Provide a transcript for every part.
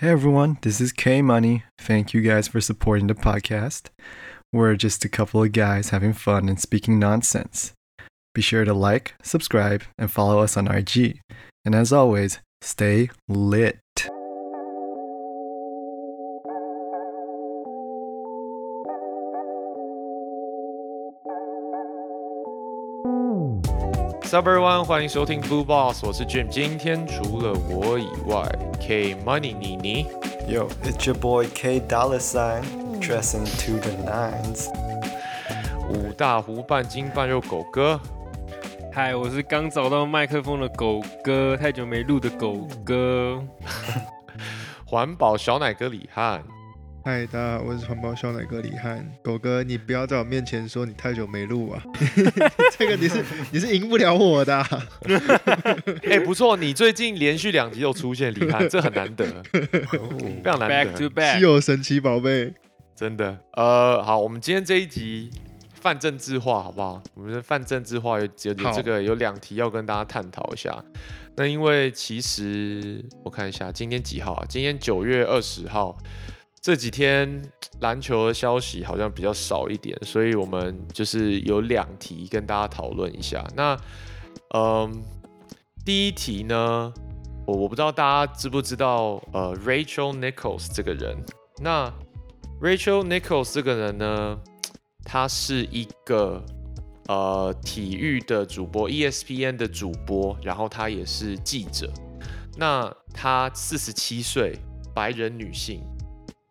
Hey everyone, this is K Money. Thank you guys for supporting the podcast. We're just a couple of guys having fun and speaking nonsense. Be sure to like, subscribe, and follow us on IG. And as always, stay lit. Sup everyone，欢迎收听 Blue Boss，我是 Jim。今天除了我以外，K Money 妮妮，Yo, it's your boy K Dollar Sign, dressing to the nines. 五大湖半斤半肉狗哥，嗨，我是刚找到麦克风的狗哥，太久没录的狗哥。环保小奶哥李汉，嗨，大家好，我是环保小奶哥李汉。狗哥，你不要在我面前说你太久没录啊，这个你是你是赢不了我的啊、哎、不错，你最近连续两集又出现李汉，这很难得，非常难 Back 得，to back，稀有神奇宝贝。真的。呃，好，我们今天这一集泛政治化，好不好？我们的泛政治化有有这个有两题要跟大家探讨一下。那因为其实我看一下，今天几号啊？今天九月二十号。这几天 篮球的消息好像比较少一点，所以我们就是有两题跟大家讨论一下。那，嗯，第一题呢，我我不知道大家知不知道，呃，Rachel Nichols 这个人。那 Rachel Nichols 这个人呢，他是一个呃体育的主播，ESPN 的主播，然后他也是记者。那她四十七岁，白人女性，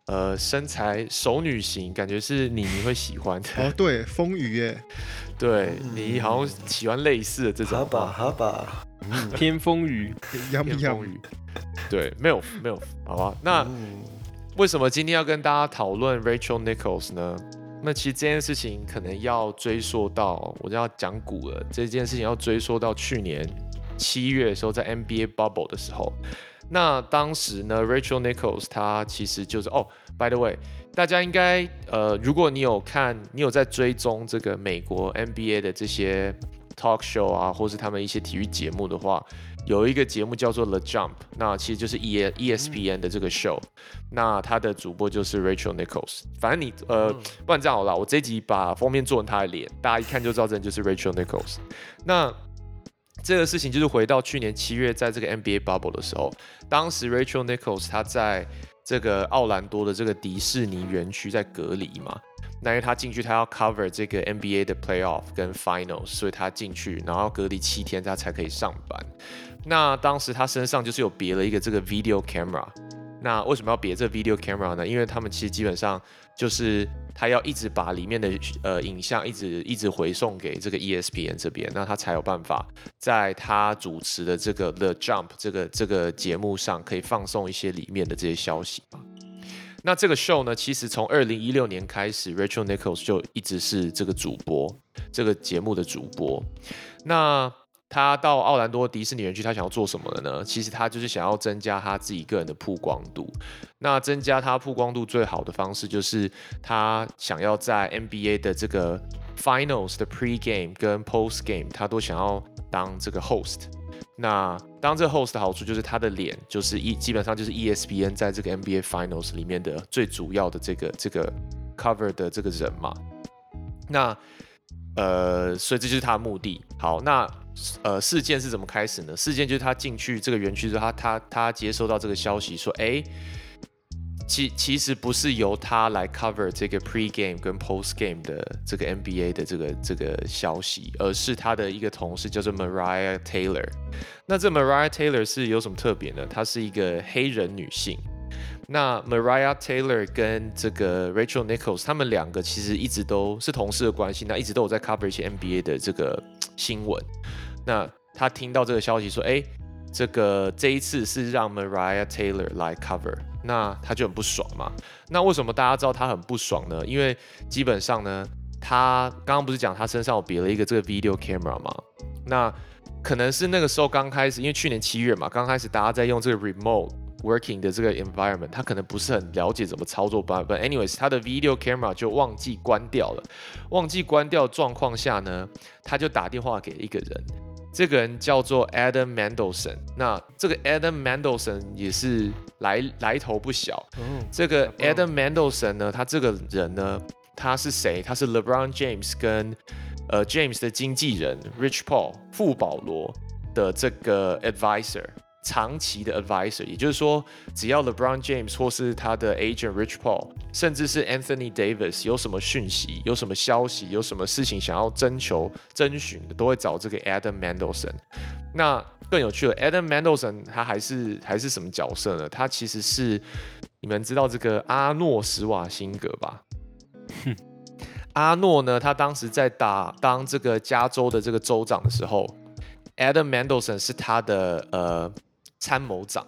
呃，身材熟女型，感觉是你你会喜欢的。哦，对，风雨耶，对你好像喜欢类似的这种好吧，话，好吧。偏风雨，杨不杨偏风？雨。对，没有没有，好吧。那为什么今天要跟大家讨论 Rachel Nichols 呢？那其实这件事情可能要追溯到，我就要讲古了。这件事情要追溯到去年七月的时候，在 NBA Bubble 的时候。那当时呢，Rachel Nichols 她其实就是哦，by the way，大家应该呃，如果你有看，你有在追踪这个美国 NBA 的这些 talk show 啊，或是他们一些体育节目的话，有一个节目叫做 The Jump，那其实就是 E ESPN 的这个 show，、那他的主播就是 Rachel Nichols。反正你呃，不然这样好了，我这一集把封面做成他的脸，大家一看就知道这人就是 Rachel Nichols。那这个事情就是回到去年七月，在这个 NBA bubble 的时候，当时 Rachel Nichols 她在这个奥兰多的这个迪士尼园区在隔离嘛。那因为她进去，她要 cover 这个 NBA 的 playoff 跟 finals，所以她进去，然后隔离七天，她才可以上班。那当时她身上就是有别了一个这个 video camera。那为什么要别这 video camera 呢？因为他们其实基本上就是他要一直把里面的呃影像一直一直回送给这个 ESPN 这边，那他才有办法在他主持的这个 The Jump 这个这个节目上可以放送一些里面的这些消息嘛。那这个 show 呢，其实从二零一六年开始，Rachel Nichols 就一直是这个主播，这个节目的主播。那他到奥兰多迪士尼园区，他想要做什么的呢？其实他就是想要增加他自己个人的曝光度。那增加他曝光度最好的方式，就是他想要在 NBA 的这个 Finals 的 Pre-game 跟 Post-game，他都想要当这个 host。那当这个 host 的好处就是他的脸就是一基本上就是 ESPN 在这个 NBA Finals 里面的最主要的这个这个 cover 的这个人嘛。那呃，所以这就是他的目的。好，那呃，事件是怎么开始呢？事件就是他进去这个园区之后，他他他接收到这个消息说，哎，其其实不是由他来 cover 这个 pre game 跟 post game 的这个 NBA 的这个这个消息，而是他的一个同事叫做 Mariah Taylor。那这 Mariah Taylor 是有什么特别呢？她是一个黑人女性。那 Mariah Taylor 跟这个 Rachel Nichols，他们两个其实一直都是同事的关系，那一直都有在 cover 一些 NBA 的这个新闻。那他听到这个消息说，哎，这个这一次是让 Mariah Taylor 来 cover，那他就很不爽嘛。那为什么大家知道他很不爽呢？因为基本上呢，他刚刚不是讲他身上有别了一个这个 video camera 吗？那可能是那个时候刚开始，因为去年七月嘛，刚开始大家在用这个 remote working 的这个 environment，他可能不是很了解怎么操作吧。But anyways，他的 video camera 就忘记关掉了。忘记关掉的状况下呢，他就打电话给一个人，这个人叫做 Adam Mendelson。那这个 Adam Mendelson 也是来来头不小。哦，这个 Adam Mendelson 呢，他这个人呢，他是谁？他是 LeBron James 跟呃 James 的经纪人 Rich Paul 富保罗的这个 advisor，长期的 advisor，也就是说，只要 LeBron James 或是他的 agent Rich Paul，甚至是 Anthony Davis 有什么讯息、有什么消息、有什么事情想要征求、征询的，都会找这个 Adam Mendelson。那更有趣的，Adam Mendelson 他还是还是什么角色呢？他其实是你们知道这个阿诺·施瓦辛格吧？阿诺呢，他当时在打当这个加州的这个州长的时候，Adam Mendelson 是他的呃参谋长。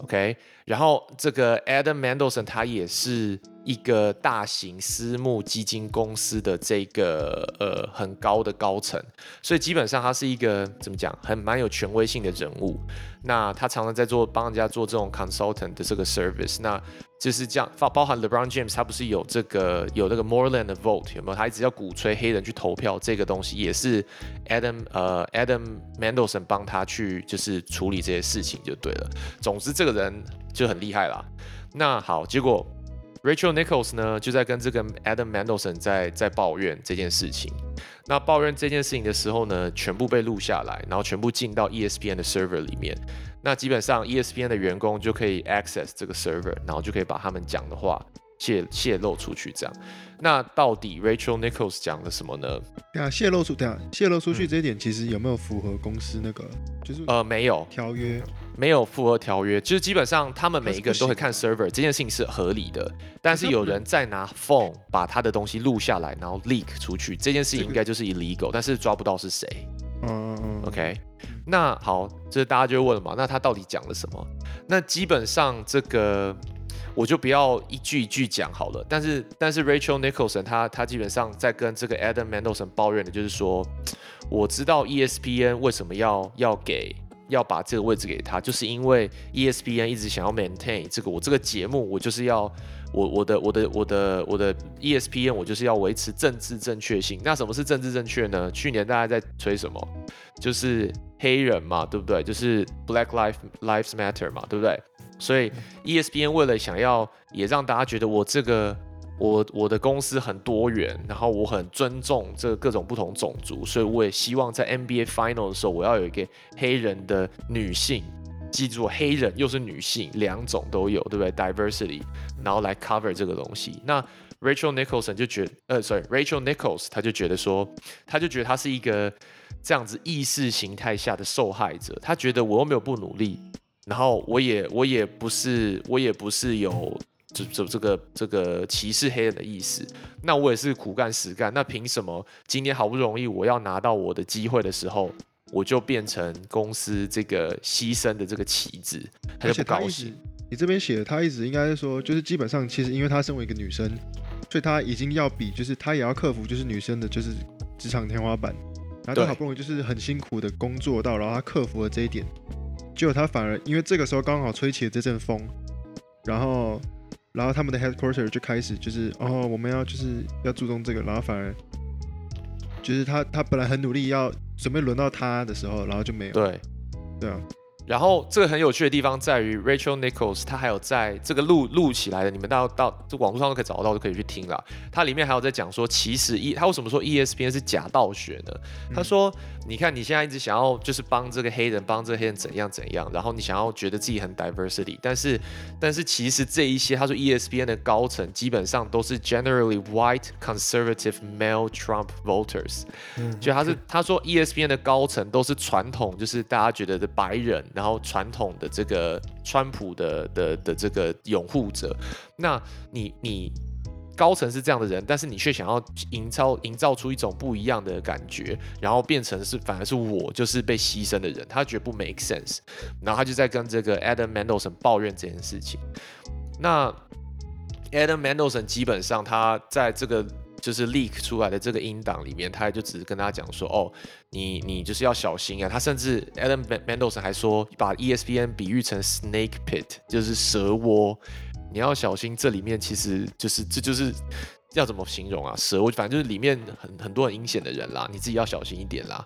OK，然后这个 Adam Mendelson 他也是一个大型私募基金公司的这个呃很高的高层，所以基本上他是一个怎么讲，很蛮有权威性的人物。那他常常在做帮人家做这种 consultant 的这个 service，那就是这样，包包含 LeBron James，他不是有这个有那个 Moreland 的 vote 有没有？他一直要鼓吹黑人去投票，这个东西也是 Adam 呃 Adam Mendelson 帮他去就是处理这些事情就对了。总之这个人就很厉害啦。那好，结果 Rachel Nichols 呢就在跟这个 Adam Mandelson 在在抱怨这件事情。那抱怨这件事情的时候呢，全部被录下来，然后全部进到 ESPN 的 server 里面。那基本上 ESPN 的员工就可以 access 这个 server，然后就可以把他们讲的话泄泄露出去。这样，那到底 Rachel Nichols 讲了什么呢？对啊，泄露出对啊，泄露出去这一点其实有没有符合公司那个就是呃，没有，条约？没有符合条约，就是基本上他们每一个人都会看 server，这件事情是合理的。但是有人再拿 phone 把他的东西录下来，然后 leak 出去，这件事情这个应该就是 illegal，但是抓不到是谁。嗯嗯嗯 OK，那好，这大家就会问了嘛，那他到底讲了什么？那基本上这个我就不要一句一句讲好了。但是但是 Rachel Nicholson 他他基本上在跟这个 Adam Mendelson 抱怨的就是说，我知道 ESPN 为什么要要给。要把这个位置给他，就是因为 ESPN 一直想要 maintain 这个我这个节目，我就是要我我的我的我的我的 ESPN 我就是要维持政治正确性。那什么是政治正确呢？去年大家在吹什么？就是黑人嘛，对不对？就是 Black Life Lives Matter 嘛，对不对？所以 E ESPN 为了想要也让大家觉得我这个我我的公司很多元，然后我很尊重这各种不同种族，所以我也希望在 NBA Final 的时候，我要有一个黑人的女性。记住，黑人又是女性，两种都有，对不对？Diversity，然后来 cover 这个东西。那 Rachel Nicholson 就觉呃，sorry，Rachel Nichols 他就觉得说，他就觉得他是一个这样子意识形态下的受害者。他觉得我又没有不努力，然后我也我也不是我也不是有这这这个这个歧视黑人的意思。那我也是苦干实干，那凭什么今天好不容易我要拿到我的机会的时候，我就变成公司这个牺牲的这个棋子？他就不高兴你这边写的，他一直应该是说，就是基本上其实因为他身为一个女生，所以他已经要比就是他也要克服就是女生的就是职场天花板，然后对他好不容易就是很辛苦的工作到，然后他克服了这一点，结果他反而因为这个时候刚好吹起了这阵风，然后然后他们的 headquarter 就开始就是哦我们要就是要注重这个，然后反而就是他他本来很努力要准备轮到他的时候，然后就没有，对，对啊，然后这个很有趣的地方在于 Rachel Nichols，她还有在这个录录起来的，你们到到这网络上都可以找得到，都可以去听了。它里面还有在讲说，其实 E 他为什么说 ESPN 是假道学呢？他说，你看你现在一直想要就是帮这个黑人，帮这个黑人怎样怎样，然后你想要觉得自己很 diversity，但是但是其实这一些，他说 E ESPN 的高层基本上都是 generally white conservative male Trump voters，就他是他说 E ESPN 的高层都是传统，就是大家觉得的白人，然后传统的这个川普的的的这个拥护者。那你你高层是这样的人，但是你却想要营造营造出一种不一样的感觉，然后变成是反而是我就是被牺牲的人，他觉得不 make sense，然后他就在跟这个 Adam Mendelson 抱怨这件事情。那 Adam Mendelson 基本上他在这个就是 leak 出来的这个音档里面，他也就只是跟他讲说，哦，你你就是要小心啊。他甚至 Adam Mendelson 还说，把 E ESPN 比喻成 snake pit，就是蛇窝，你要小心，这里面其实就是这就是要怎么形容啊？蛇窝，反正就是里面很很多很阴险的人啦，你自己要小心一点啦。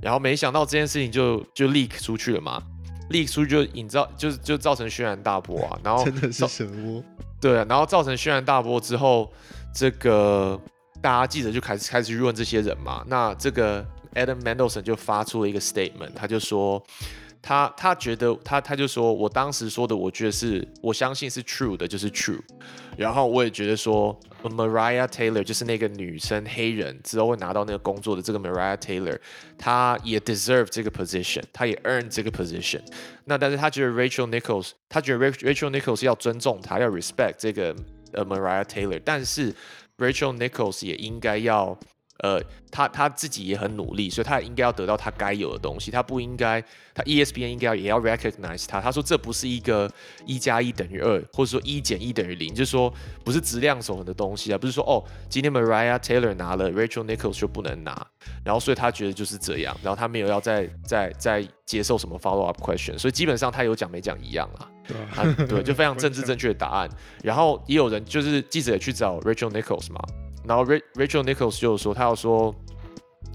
然后没想到这件事情就就 leak 出去了嘛。leak 出去就引造，就是就造成轩然大波啊。然后真的是造蛇窝。对啊，然后造成轩然大波之后，这个大家记者就开始开始去问这些人嘛。那这个 Adam Mendelson 就发出了一个 statement，他就说他他觉得他他就说我当时说的，我觉得是我相信是 true 的，就是 true。然后我也觉得说 Mariah Taylor 就是那个女生黑人之后会拿到那个工作的这个 Mariah Taylor，她也 deserve 这个 position，她也 earn 这个 position。那但是他觉得 Rachel Nichols，他觉得 Rachel Nichols 要尊重她，要 respect 这个呃 Mariah Taylor，但是 Rachel Nichols 也应该要呃，他他自己也很努力，所以他也应该要得到他该有的东西，他不应该，他 ESPN 应该也要 recognize 他。他说这不是一个一加一等于二，或者说一减一等于零，就是说不是质量守恒的东西啊，不是说哦，今天 Mariah Taylor 拿了，Rachel Nichols 就不能拿，然后所以他觉得就是这样，然后他没有要再再再接受什么 follow up question，所以基本上他有讲没讲一样？啊，对，就非常 政治正确的答案。然后也有人就是记者也去找 Rachel Nichols 嘛，然后 Rachel Nichols 就说他要说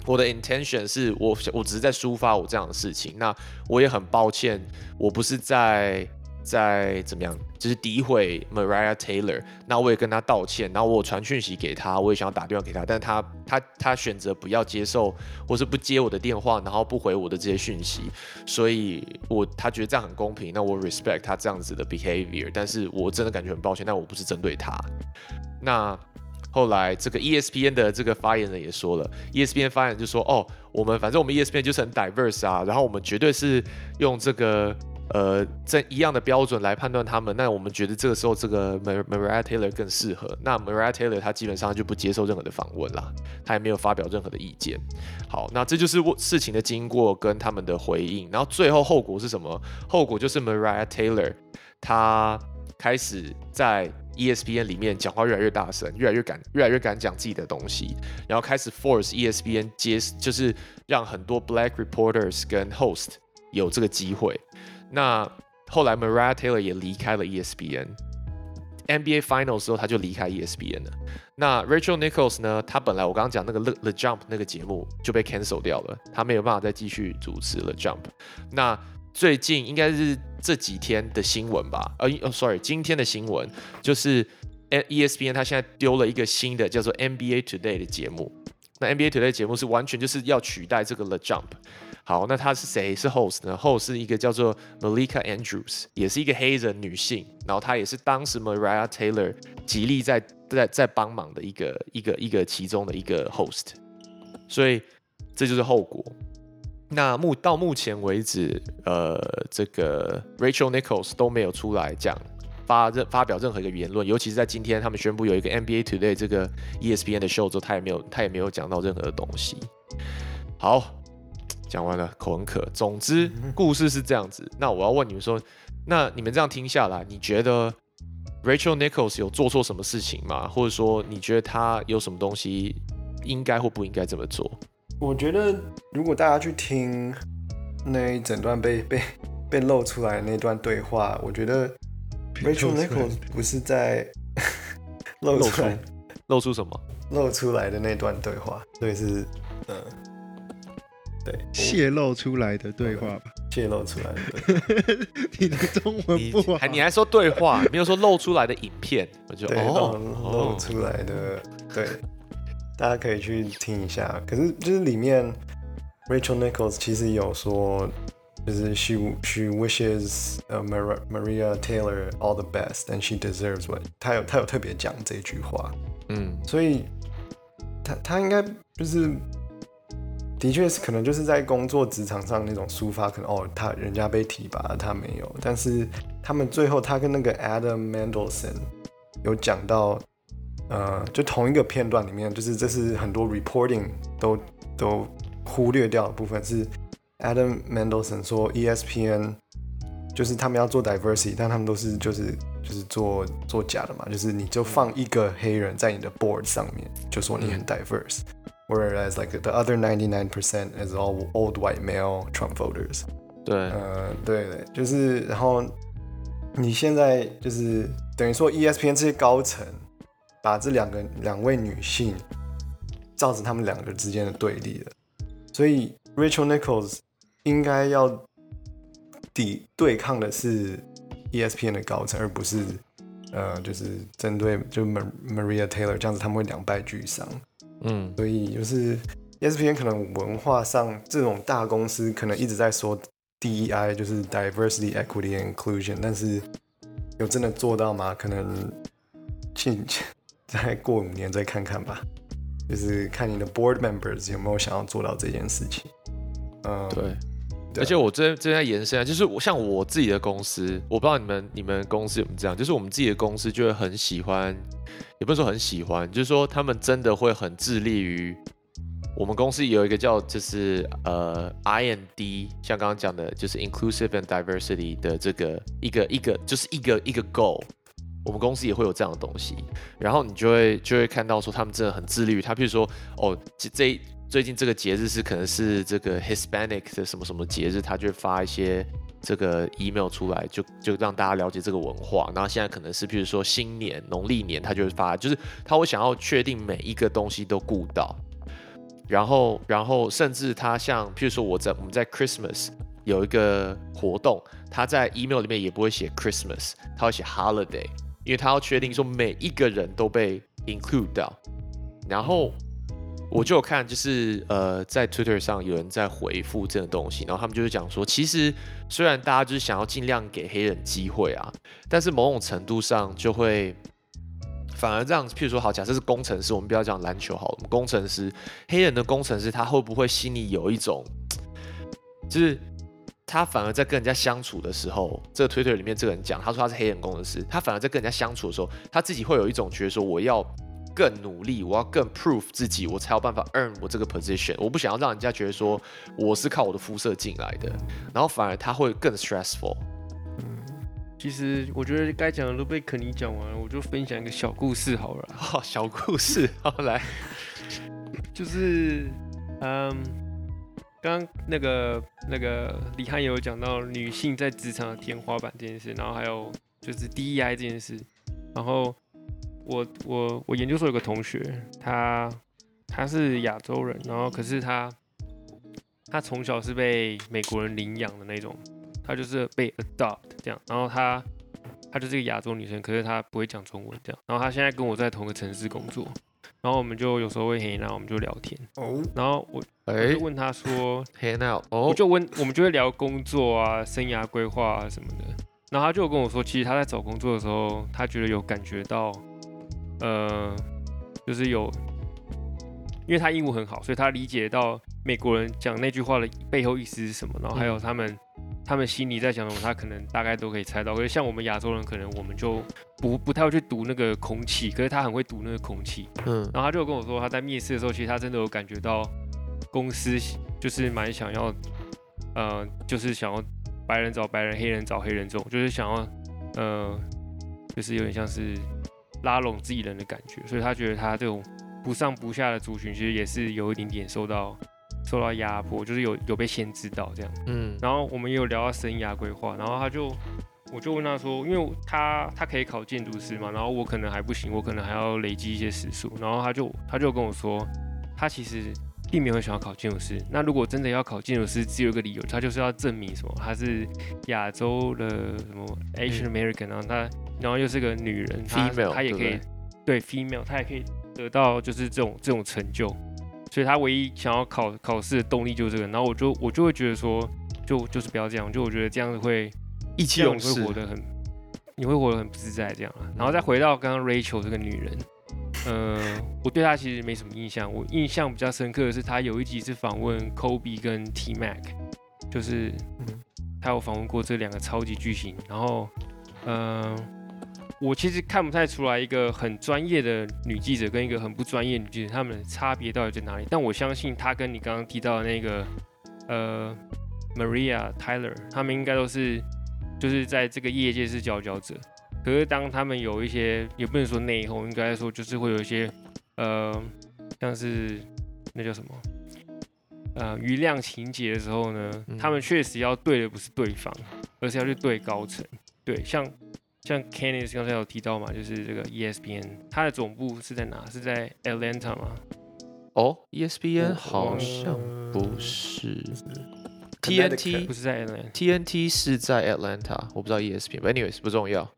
我的 intention 是我我只是在抒发我这样的事情，那我也很抱歉，我不是在在怎么样，就是诋毁 Mariah Taylor，那我也跟他道歉，然后我传讯息给他，我也想要打电话给他，但是他他他选择不要接受，或是不接我的电话，然后不回我的这些讯息，所以我他觉得这样很公平，那我 respect 他这样子的 behavior，但是我真的感觉很抱歉，但我不是针对他。那后来这个 ESPN 的这个发言人也说了，ESPN 发言人就说，哦，我们反正我们 ESPN 就是很 diverse 啊，然后我们绝对是用这个呃这一样的标准来判断他们，那我们觉得这个时候这个 Mar Mariah Taylor 更适合，那 Mariah Taylor 他基本上就不接受任何的访问啦，他也没有发表任何的意见。好，那这就是事情的经过跟他们的回应，然后最后后果是什么？后果就是 Mariah Taylor 他开始在 ESPN 里面讲话越来越大声，越来越敢，越来越敢讲自己的东西，然后开始 force ESPN 接，就是让很多 black reporters 跟 host 有这个机会。那后来 Mariah Taylor 也离开了 ESPN。NBA Finals 之后，他就离开 ESPN 了。那 Rachel Nichols 呢？他本来我刚刚讲那个 The Jump 那个节目就被 cancel 掉了，他没有办法再继续主持 The Jump。那最近应该是这几天的新闻吧？呃，哦，sorry，今天的新闻就是 ESPN 它现在丢了一个新的叫做 NBA Today 的节目。那 NBA Today 节目是完全就是要取代这个 The Jump。好，那他是谁？是 host 呢？host 是一个叫做 Malika Andrews，也是一个黑人女性，然后她也是当时 Mariah Taylor 极力在在在帮忙的一个一个一个其中的一个 host。所以这就是后果。那目到目前为止，呃，这个 Rachel Nichols 都没有出来讲发任发表任何一个言论，尤其是在今天他们宣布有一个 NBA Today 这个 ESPN 的 show 之后，他也没有他也没有讲到任何的东西。好，讲完了，口很渴。总之，故事是这样子。那我要问你们说，那你们这样听下来，你觉得 Rachel Nichols 有做错什么事情吗？或者说，你觉得他有什么东西应该或不应该这么做？我觉得如果大家去听那一整段被 被被露出来的那段对话，我觉得 Rachel Nichols 不是在露露出出来露出什么？露出来的那段对话，所以是嗯，对，泄露出来的对话吧？泄露出来的。你的中文不好，还你还说对话，没有说露出来的影片，我就对，哦露露出来的，对，大家可以去听一下。可是就是里面 Rachel Nichols 其实有说，就是 she she wishes 呃、Mar Maria Taylor all the best and she deserves what，她有她有特别讲这句话，嗯所以她她应该就是。的确是，可能就是在工作职场上那种抒发，可能哦，他人家被提拔，他没有。但是他们最后，他跟那个 Adam Mendelson 有讲到，呃，就同一个片段里面，就是这是很多 reporting 都都忽略掉的部分，是 Adam Mendelson 说 E ESPN 就是他们要做 diversity，但他们都是就是就是做做假的嘛，就是你就放一个黑人在你的 board 上面，就说你很 diverse。Whereas like the other ninety nine percent is all old white male Trump voters。对，呃，对对，就是然后你现在就是等于说 E ESPN 这些高层把这两个两位女性造成他们两个之间的对立了，所以 Rachel Nichols 应该要抵对抗的是 ESPN 的高层，而不是呃，就是针对就 Maria Taylor 这样子，他们会两败俱伤。嗯，所以就是 ESPN 可能文化上这种大公司可能一直在说 DEI 就是 Diversity, Equity and Inclusion，但是有真的做到吗？可能去 再过五年再看看吧。就是看你的 board members 有没有想要做到这件事情。嗯，对。对而且我这这在延伸啊，就是我像我自己的公司，我不知道你们你们公司有没有这样，就是我们自己的公司就会很喜欢，也不是说很喜欢，就是说他们真的会很致力于。我们公司有一个叫就是呃 I N D，像刚刚讲的，就是 inclusive and diversity 的这个一个一个就是一个一个 goal，我们公司也会有这样的东西，然后你就会就会看到说他们真的很自律他，譬如说哦这这最近这个节日是可能是这个 Hispanic 的什么什么节日，他就会发一些这个 email 出来，就就让大家了解这个文化。然后现在可能是譬如说新年农历年，他就会发，就是他会想要确定每一个东西都顾到。然后，然后甚至他像譬如说我在我们在 Christmas 有一个活动，他在 email 里面也不会写 Christmas，他会写 holiday，因为他要确定说每一个人都被 include 到。然后我就有看，就是呃，在 Twitter 上有人在回复这个东西，然后他们就是讲说，其实虽然大家就是想要尽量给黑人机会啊，但是某种程度上就会反而这样，譬如说好，假设是工程师，我们不要讲篮球好了，我们工程师，黑人的工程师，他会不会心里有一种，就是他反而在跟人家相处的时候，这个 Twitter 里面这个人讲，他说他是黑人工程师，他反而在跟人家相处的时候，他自己会有一种觉得说，我要更努力，我要更 prove 自己，我才有办法 earn 我这个 position。我不想要让人家觉得说我是靠我的肤色进来的，然后反而他会更 stressful。其实我觉得该讲的都被肯尼讲完了，我就分享一个小故事好了啦。好，小故事，好来，就是，嗯，刚刚那个那个李汉有讲到女性在职场的天花板这件事，然后还有就是 DEI 这件事，然后我我我研究所有个同学，他他是亚洲人，然后可是他他从小是被美国人领养的那种，他就是被 adopt 这样，然后他她就是个亚洲女生，可是她不会讲中文这样，然后她现在跟我在同个城市工作，然后我们就有时候会黑，然后我们就聊天，哦，然后我我哎就问他说 out，哦，我就问我们就会聊工作啊、生涯规划啊什么的，然后他就跟我说，其实他在找工作的时候，他觉得有感觉到，呃，就是有，因为他英文很好，所以他理解到美国人讲那句话的背后意思是什么，然后还有他们。他们心里在想什么，他可能大概都可以猜到。可是像我们亚洲人，可能我们就不不太会去读那个空气，可是他很会读那个空气。嗯然后他就跟我说，他在面试的时候，其实他真的有感觉到公司就是蛮想要，呃，就是想要白人找白人，黑人找黑人这种，就是想要，呃，就是有点像是拉拢自己人的感觉。所以他觉得他这种不上不下的族群，其实也是有一点点受到受到压迫，就是有有被限制到这样。嗯。然后我们也有聊到生涯规划，然后他就，我就问他说，因为他他可以考建筑师嘛，然后我可能还不行，我可能还要累积一些时数，然后他就他就跟我说，他其实并没有很想要考建筑师，那如果真的要考建筑师，只有一个理由，他就是要证明什么，他是亚洲的什么 Asian American，然后他然后又是个女人 Female，他也可以对 female，他也可以得到就是这种这种成就，所以他唯一想要考考试的动力就是这个。然后我就我就会觉得说，就就是不要这样，就我觉得这样子会意气用事你会活，得很，你会活得很不自在这样啊。然后再回到刚刚 Rachel 这个女人，呃，我对她其实没什么印象，我印象比较深刻的是她有一集是访问 Kobe 跟 T Mac，就是她有访问过这两个超级巨星，然后，嗯、我其实看不太出来一个很专业的女记者跟一个很不专业的女记者，她们的差别到底在哪里？但我相信她跟你刚刚提到的那个，呃，Maria Tyler，她们应该都是就是在这个业界是佼佼者。可是当他们有一些，也不能说内讧，应该说就是会有一些，呃，像是那叫什么，呃，余量情节的时候呢，嗯他们确实要对的不是对方，而是要去对高层。对，像像 Kenneth 刚才有提到嘛，就是这个 E ESPN，它的总部是在哪？是在 Atlanta 吗？哦，ESPN 好像不是，TNT 不是在 Atlanta。TNT 是在 Atlanta，我不知道 E ESPN，but anyways 不重要。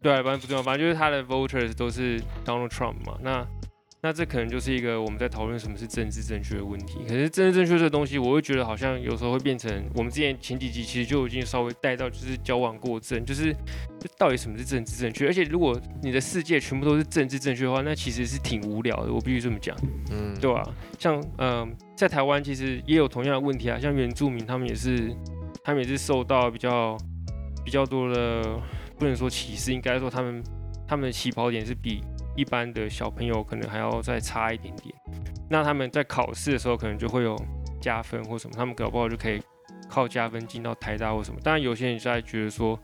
对啊，反正不重要，反正就是他的 voters 都是 Donald Trump 嘛。那那这可能就是一个我们在讨论什么是政治正确的问题。可是政治正确这个东西，我会觉得好像有时候会变成我们之前前几集其实就已经稍微带到，就是矫枉过正，就是就到底什么是政治正确？而且如果你的世界全部都是政治正确的话，那其实是挺无聊的。我必须这么讲。嗯，对啊，像嗯、在台湾其实也有同样的问题啊，像原住民他们也是，他们也是受到比较比较多的，不能说歧视，应该说他们他们的起跑点是比一般的小朋友可能还要再差一点点。那他们在考试的时候可能就会有加分或什么，他们搞不好就可以靠加分进到台大或什么。当然有些人就在觉得说，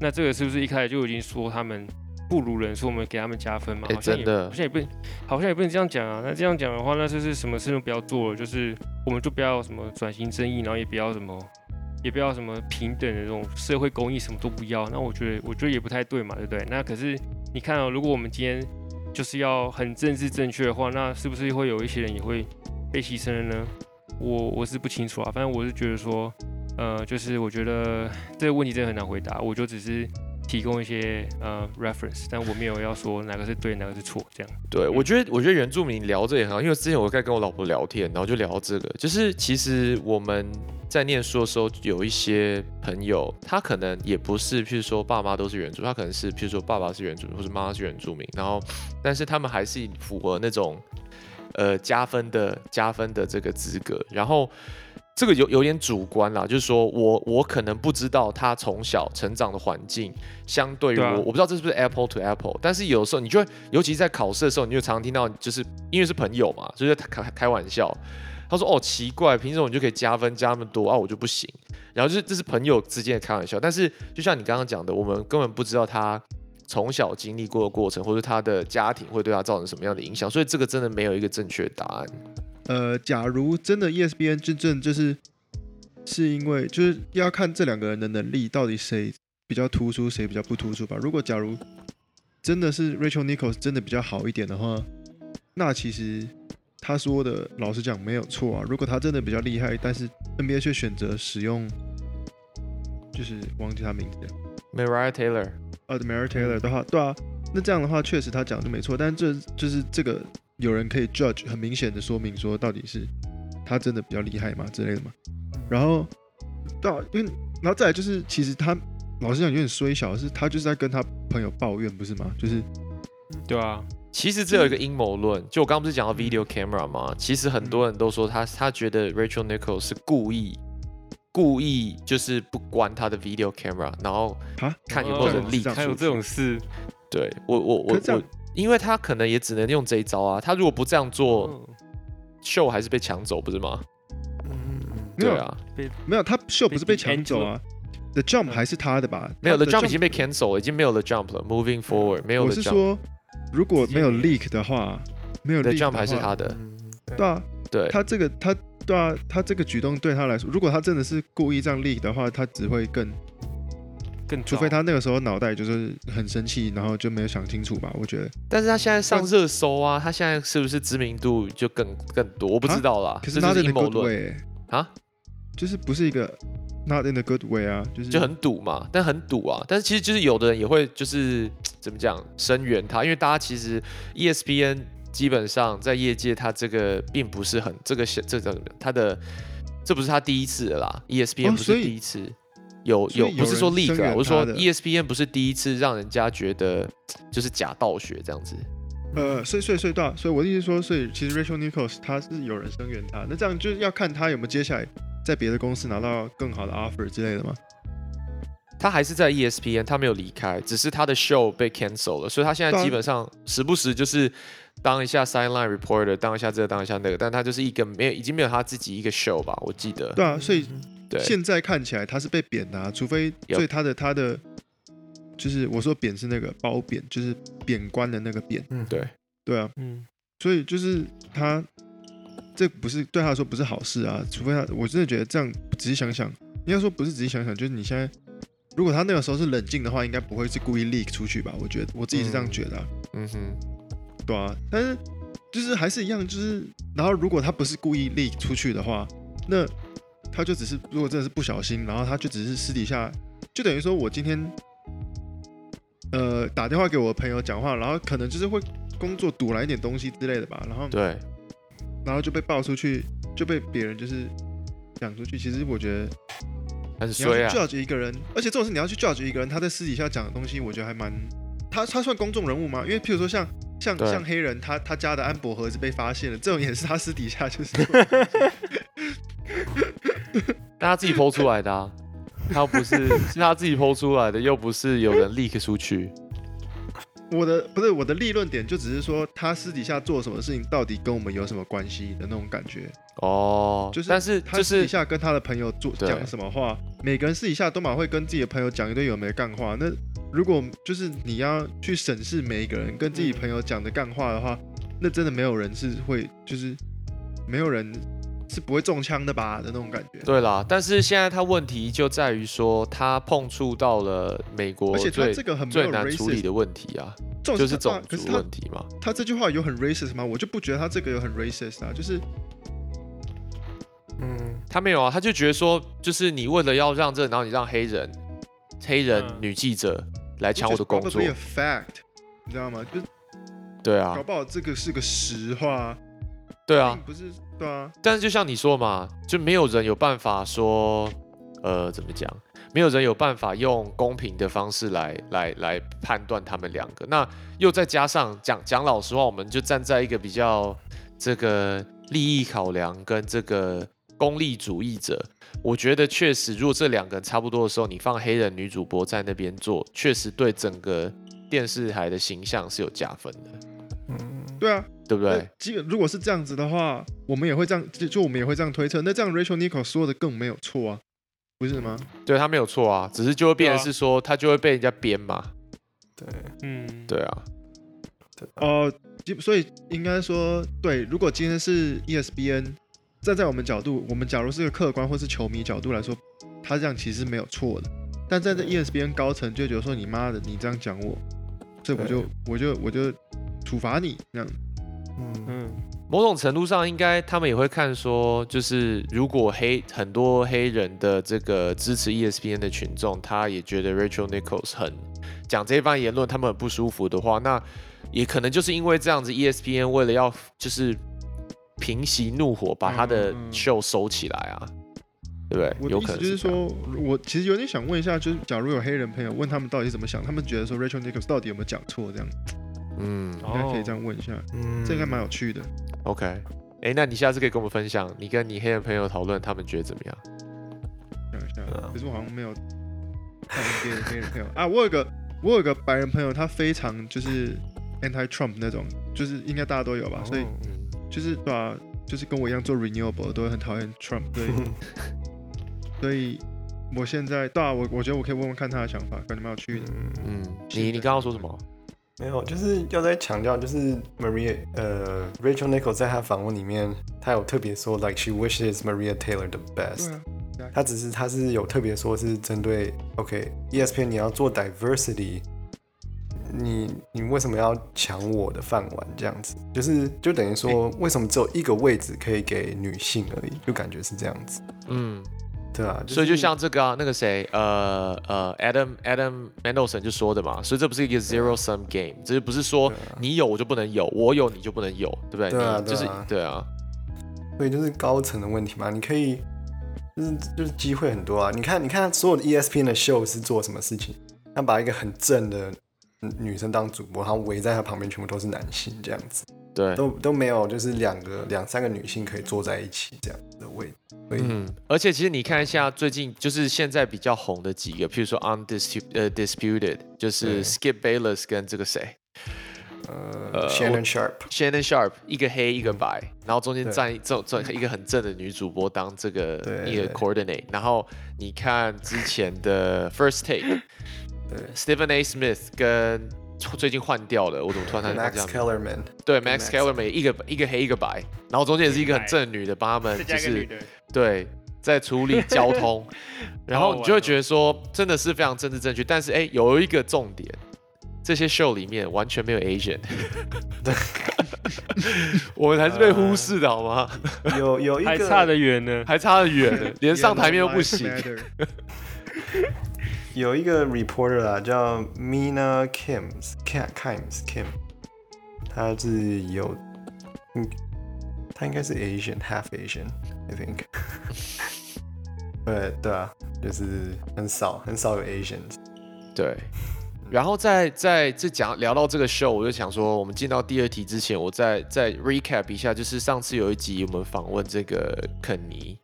那这个是不是一开始就已经说他们不如人，说我们给他们加分嘛？哎好像也真的好像也不好像也不能这样讲啊。那这样讲的话，那就是什么事都不要做了，就是我们就不要什么转型正义，然后也不要什么，也不要什么平等的这种社会公益，什么都不要。那我觉得，我觉得也不太对嘛，对不对？那可是你看哦，如果我们今天就是要很政治正确的话，那是不是会有一些人也会被牺牲了呢？我我是不清楚啊，反正我是觉得说，呃，就是我觉得这个问题真的很难回答，我就只是提供一些呃 reference，但我没有要说哪个是对，哪个是错，这样。对，我觉得我觉得原住民聊这也很好，因为之前我在跟我老婆聊天，然后就聊这个，就是其实我们在念书的时候，有一些朋友，他可能也不是，譬如说爸妈都是原住，他可能是譬如说爸爸是原住民或者妈妈是原住民，然后但是他们还是符合那种呃加分的加分的这个资格，然后。这个有有点主观啦，就是说我我可能不知道他从小成长的环境，相对于我，啊。我不知道这是不是 Apple to Apple，但是有时候你就会，尤其是在考试的时候，你就常常听到，就是因为是朋友嘛，就是在开开玩笑，他说哦奇怪，凭什么你就可以加分加那么多啊，我就不行，然后就是这是朋友之间的开玩笑，但是就像你刚刚讲的，我们根本不知道他从小经历过的过程，或者他的家庭会对他造成什么样的影响，所以这个真的没有一个正确答案。呃，假如真的 E ESPN 真正就是是因为就是要看这两个人的能力到底谁比较突出，谁比较不突出吧。如果假如真的是 Rachel Nichols 真的比较好一点的话，那其实他说的老实讲没有错啊。如果他真的比较厉害，但是 NBA 却选择使用，就是忘记他名字了。Mariah Taylor，呃 m a r y Taylor 的话，对啊，那这样的话确实他讲的没错，但这就是这个有人可以 judge 很明显的说明说到底是他真的比较厉害嘛之类的嘛。然后，对啊，因为然后再来就是其实他老实讲有点衰小，是他就是在跟他朋友抱怨不是吗？就是对啊，其实这有一个阴谋论，就我刚刚不是讲到 video camera 吗？其实很多人都说他他觉得 Rachel Nichols 是故意故意就是不关他的 video camera，然后啊，看有没有人哦立这样还有这种事，对我我我，因为他可能也只能用这一招啊，他如果不这样做，嗯。秀还是被抢走不是吗？没有对啊，没有他秀不是被抢走啊，The Jump 还是他的吧？没有他 The Jump 已经被 cancel 了，已经没有 The Jump 了，Moving Forward 没有我是说，如果没有 leak 的话，没有 The leak Jump 还是他的，对啊，对，他这个他对啊，他这个举动对他来说，如果他真的是故意这样 leak 的话，他只会更，更除非他那个时候脑袋就是很生气，然后就没有想清楚吧。我觉得，但是他现在上热搜啊，他现在是不是知名度就更更多？我不知道啦，可是这 not 是阴谋论啊，就是不是一个 not in a good way 啊，就是就很赌嘛，但很赌啊。但是其实就是有的人也会就是怎么讲声援他，因为大家其实 E ESPN 基本上在业界他这个并不是很这个这个他的这不是他第一次的啦，ESPN 不是第一次。有有不是说人声 leak 啊，援我是说 ESPN 不是第一次让人家觉得就是假道学这样子。呃，所以所以所以对啊，所以我的意思说，所以其实 Rachel Nichols 他是有人声援他，那这样就是要看他有没有接下来在别的公司拿到更好的 offer 之类的吗。他还是在 E ESPN，他没有离开，只是他的 show 被 cancel 了，所以他现在基本上时不时就是当一下 sideline reporter，当一下这个，当一下那个，但他就是一个没有，已经没有他自己一个 show 吧，我记得。对啊，所以对现在看起来他是被贬的、啊，除非所以他的他的就是我说贬是那个褒贬，就是贬官的那个贬。嗯，对，对啊，嗯，所以就是他这不是对他来说不是好事啊，除非他我真的觉得这样仔细想想，应该说不是仔细想想，就是你现在如果他那个时候是冷静的话，应该不会是故意 leak 出去吧？我觉得我自己是这样觉得、啊。嗯哼，对啊，但是就是还是一样，就是然后如果他不是故意 leak 出去的话，那他就只是如果真的是不小心，然后他就只是私底下，就等于说我今天呃打电话给我的朋友讲话，然后可能就是会工作堵来一点东西之类的吧，然后对，然后就被爆出去，就被别人就是讲出去。其实我觉得很你要去 judge 一个人，而且这种事你要去 judge 一个人，他在私底下讲的东西，我觉得还蛮他他算公众人物吗？因为譬如说像像像黑人，他他家的安博盒子被发现了，这种也是他私底下就是做的东西大家自己剖出来的啊，他又不是 是他自己剖出来的，又不是有人 leak 出去。我的不是我的立论点，就只是说他私底下做什么事情，到底跟我们有什么关系的那种感觉。哦，就是，但是他就是私底下跟他的朋友做讲什么话，每个人私底下都蛮会跟自己的朋友讲一堆有没有干话。那如果就是你要去审视每一个人跟自己朋友讲的干话的话，那真的没有人是会，就是没有人是不会中枪的吧的那种感觉。对啦，但是现在他问题就在于说，他碰触到了美国而且他最这个很最难处理的问题啊，这就是种种族问题嘛。他这句话有很 racist 吗？我就不觉得他这个有很 racist 啊，就是嗯，他没有啊，他就觉得说，就是你为了要让这，然后你让黑人黑人嗯女记者来抢我的工作 a fact，你知道吗？就对啊搞，不好这个是个实话，对啊，不是对啊，但是就像你说嘛，就没有人有办法说，呃，怎么讲？没有人有办法用公平的方式来来来判断他们两个。那又再加上讲讲老实话，我们就站在一个比较这个利益考量跟这个功利主义者，我觉得确实，如果这两个人差不多的时候，你放黑人女主播在那边做，确实对整个电视台的形象是有加分的，嗯，对啊。对不对？基本如果是这样子的话，我们也会这样，就就我们也会这样推测。那这样 Rachel Nichols 说的更没有错啊，不是吗？对他没有错啊，只是就会变成是说，他就会被人家编嘛。对，嗯，对啊，哦、基所以应该说，对，如果今天是 E ESPN，站在我们角度，我们假如是个客观或是球迷角度来说，他这样其实没有错的。但站在 E ESPN 高层就觉得说，你妈的，你这样讲我，这我就我就我就处罚你这样。嗯，嗯，某种程度上，应该他们也会看说，就是如果黑很多黑人的这个支持 E ESPN 的群众，他也觉得 Rachel Nichols 很讲这番言论，他们很不舒服的话，那也可能就是因为这样子，ESPN 为了要就是平息怒火，把他的 show 收起来啊，对不对？我的意思有可能就是说，我其实有点想问一下，就是假如有黑人朋友问他们到底怎么想，他们觉得说 Rachel Nichols 到底有没有讲错，这样嗯应该可以这样问一下，嗯这应该蛮有趣的。，OK，哎，那你下次可以跟我们分享，你跟你黑人朋友讨论，他们觉得怎么样？想一下可是我好像没有看 NBA 的黑人朋友 啊。我有个我有个白人朋友，他非常就是 anti Trump 那种，就是应该大家都有吧，所以就是对吧、就是跟我一样做 renewable 都会很讨厌 Trump，所以 所以我现在对啊，我我觉得我可以问问看他的想法，感觉蛮有趣的。嗯，嗯，你你刚刚说什么？没有，就是要再强调，就是 Maria 呃 Rachel Nichols 在她访问里面，她有特别说，like she wishes Maria Taylor the best。啊，她只是她是有特别说是针对 OK ESPN 你要做 diversity，你你为什么要抢我的饭碗这样子？就是就等于说，为什么只有一个位置可以给女性而已？就感觉是这样子，嗯。对啊，所以就像这个啊，那个谁，呃呃，Adam Adam Mendelson 就说的嘛，所以这不是一个 zero sum game，这是不是说你有我就不能有，我有你就不能有，对不对？对啊就是对啊所以就是高层的问题嘛，你可以，就是就是机会很多啊。你看，你看所有的 ESPN 的秀是做什么事情？他把一个很正的嗯女生当主播，然后围在她旁边全部都是男性，这样子对，都都没有，就是两个两三个女性可以坐在一起这样的位置。所以，嗯，而且其实你看一下最近就是现在比较红的几个，譬如说 Undisputed，呃，Disputed，就是 Skip Bayless 跟这个谁呃呃，Shannon Sharp，Shannon Sharp，一个黑一个白，然后中间站一这这一个很正的女主播当这个对一个 coordinate，然后你看之前的 First Take，Stephen A. Smith 跟最近换掉了，我怎么突然忘记，Max Kellerman，对 Max Kellerman 一个一个黑一个白，然后中间也是一个很正的女的帮他们就是对在处理交通，然后你就会觉得说真的是非常政治正确，但是哎有一个重点，这些秀里面完全没有 Asian，我们还是被忽视的好吗？有有一个还差得远呢。还差得远呢，连上台面都不行。有一个 reporter 啦，叫 Mina Kim's Cat Kim's Kim，他是有，嗯，他应该是 Asian，half Asian，I think。对对啊，就是很少很少有 Asians。对，然后在在这讲聊到这个 show，我就想说，我们进到第二题之前，我再再 recap 一下，就是上次有一集我们访问这个肯尼，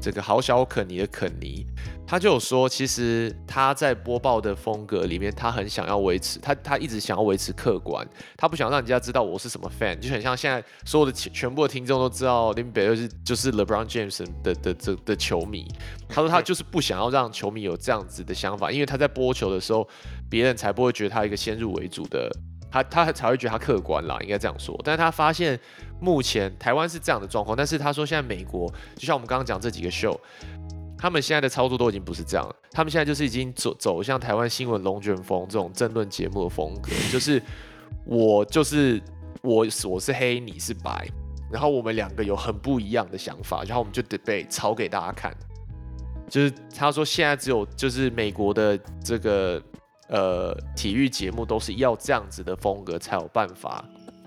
这个好小肯尼的肯尼。他就有说，其实他在播报的风格里面，他很想要维持，他他一直想要维持客观，他不想让人家知道我是什么 fan，就很像现在所有的全部的听众都知道林北就是就是 LeBron James 的的的的球迷，他说他就是不想要让球迷有这样子的想法，因为他在播球的时候，别人才不会觉得他一个先入为主的，他他才会觉得他客观啦，应该这样说。但是他发现目前台湾是这样的状况，但是他说现在美国，就像我们刚刚讲这几个秀，他们现在的操作都已经不是这样了，他们现在就是已经走走向台湾新闻龙卷风这种政论节目的风格，就是我就是我我是黑，你是白，然后我们两个有很不一样的想法，然后我们就得被炒给大家看。就是他说现在只有就是美国的这个呃体育节目都是要这样子的风格才有办法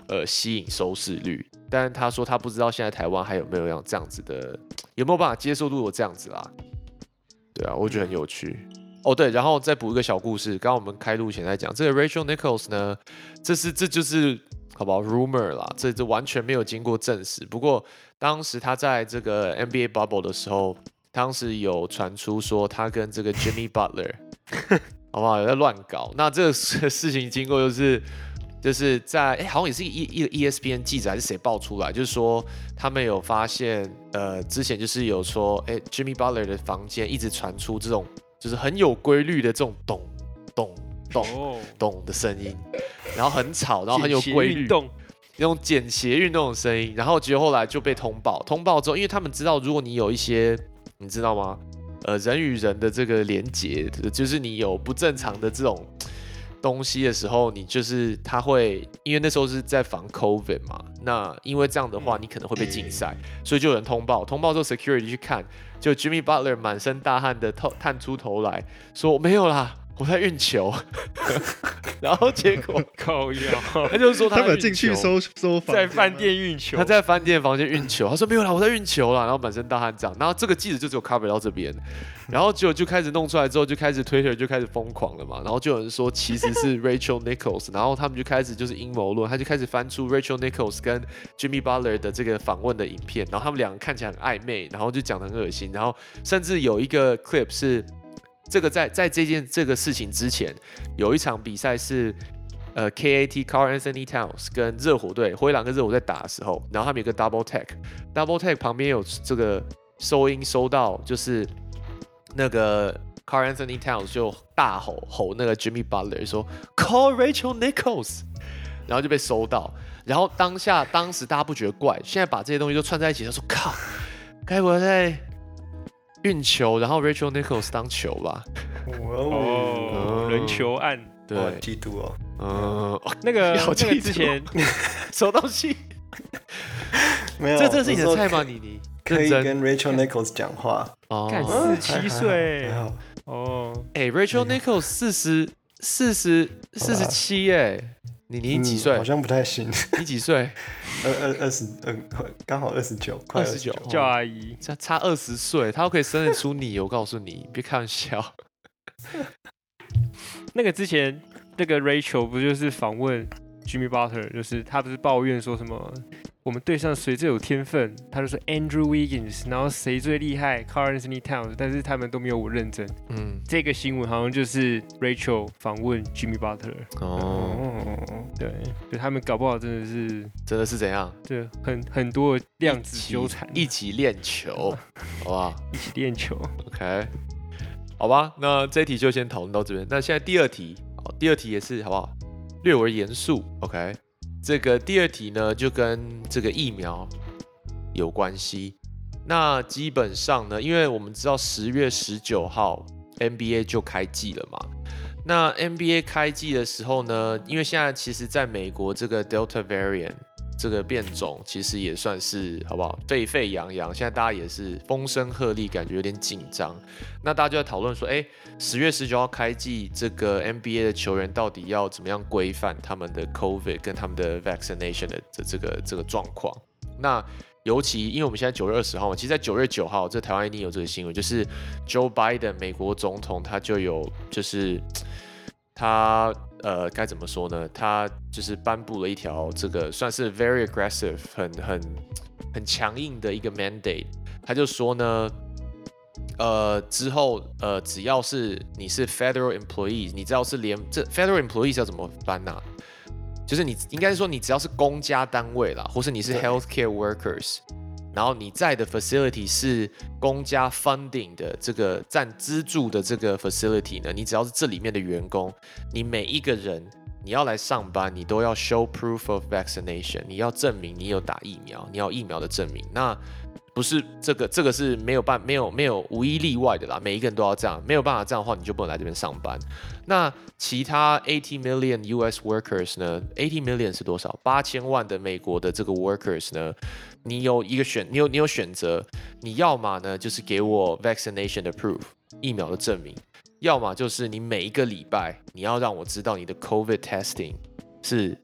呃吸引收视率，但他说他不知道现在台湾还有没有样这样子的，有没有办法接受度有这样子啦？对啊，我觉得很有趣。哦，对，然后再补一个小故事。刚刚我们开录前在讲这个 Rachel Nichols 呢，这是这就是好不好 rumor 啦，这这完全没有经过证实。不过当时他在这个 NBA bubble 的时候，当时有传出说他跟这个 Jimmy Butler 好不好有在乱搞。那这个事事情经过就是就是在哎，好像也是一一一 ESPN 记者还是谁爆出来，就是说他们有发现呃，之前就是有说哎，Jimmy Butler 的房间一直传出这种。就是很有规律的这种咚咚咚哦，咚的声音，然后很吵，然后很有规律，动那种简谐运动的声音，然后结果后来就被通报，通报之后，因为他们知道，如果你有一些，你知道吗？呃，人与人的这个连接，就是你有不正常的这种东西的时候，你就是他会，因为那时候是在防 COVID 嘛，那因为这样的话，你可能会被禁赛，所以就有人通报，通报之后 security 去看，就 Jimmy Butler 满身大汗的透探出头来说没有啦，我在运球，然后结果 靠腰，他就说他们进去球搜搜房在饭店运球，他在饭店房间运球，他说没有啦，我在运球啦，然后满身大汗这样，然后这个记者就只有 cover 到这边，然后结果就开始弄出来之后，就开始 Twitter 就开始疯狂了嘛，然后就有人说其实是 Rachel Nichols，然后他们就开始就是阴谋论，他就开始翻出 Rachel Nichols 跟 Jimmy Butler 的这个访问的影片，然后他们两个看起来很暧昧，然后就讲的很恶心，然后甚至有一个 clip 是这个在在这件这个事情之前，有一场比赛是。呃，KAT Carl Anthony Towns 跟热火队灰狼跟热火在打的时候，然后他们有个 double tag，double tag 旁边有这个收音收到，就是那个 Car Anthony Towns 就大吼吼那个 Jimmy Butler 说 Call Rachel Nichols，然后就被收到，然后当下当时大家不觉得怪，现在把这些东西都串在一起，他说靠，该不会在运球，然后 Rachel Nichols 当球吧？哦，人球案。对，哇嫉妒哦。嗯、哦那个 那个好记住之前 什么东西？没有，这这是你的菜吗？你你可以跟 Rachel Nichols 讲话。哦。四七岁。哦，哎、r a c h e l Nichols 四十四十四十七哎，你你几岁嗯好？像不太行。你几岁？二二二十，嗯，刚好二十九，快二十九。叫阿姨，差差二十岁，他都可以生得出你，我告诉你，别开玩笑。那个之前那个 Rachel 不就是访问 Jimmy Butler，就是他不是抱怨说什么我们队上谁最有天分，他就说 Andrew Wiggins，然后谁最厉害 Carl Anthony Towns，但是他们都没有我认真。嗯，这个新闻好像就是 Rachel 访问 Jimmy Butler。哦，哦，对，就他们搞不好真的是真的是怎样？对很很多的量子纠缠，一起练球，好不好一起练球。？OK，好吧，那这一题就先讨论到这边。那现在第二题，好，第二题也是好不好？略为严肃，OK。这个第二题呢，就跟这个疫苗有关系。那基本上呢，因为我们知道十月十九号 NBA 就开季了嘛。那 NBA 开季的时候呢，因为现在其实在美国这个 Delta variant 这个变种，其实也算是好不好？沸沸扬扬，现在大家也是风声鹤唳，感觉有点紧张。那大家就在讨论说，哎，十月十九号开季，这个 NBA 的球员到底要怎么样规范他们的 COVID 跟他们的 vaccination 的这这个这个状况？那尤其因为我们现在九月二十号嘛，其实，在九月九号，这台湾一定有这个新闻，就是 Joe Biden 美国总统他就有就是他呃该怎么说呢？他就是颁布了一条这个算是 very aggressive 很很很强硬的一个 mandate，他就说呢，呃之后呃只要是你是 federal employee，你知道是连这 federal employees 要怎么翻呐？就是你应该是说，你只要是公家单位啦，或是你是 healthcare workers，然后你在的 facility 是公家 funding 的这个占资助的这个 facility 呢，你只要是这里面的员工，你每一个人你要来上班，你都要 show proof of vaccination，你要证明你有打疫苗，你要疫苗的证明。那不是这个，这个是没有办没有没有无一例外的啦，每一个人都要这样，没有办法这样的话，你就不能来这边上班。那其他 eighty million U.S. workers 呢？eighty million 是多少？八千万的美国的这个 workers 呢？你有一个选，你有你有选择，你要么呢就是给我 vaccination 的 proof 疫苗的证明，要么就是你每一个礼拜你要让我知道你的 COVID testing 是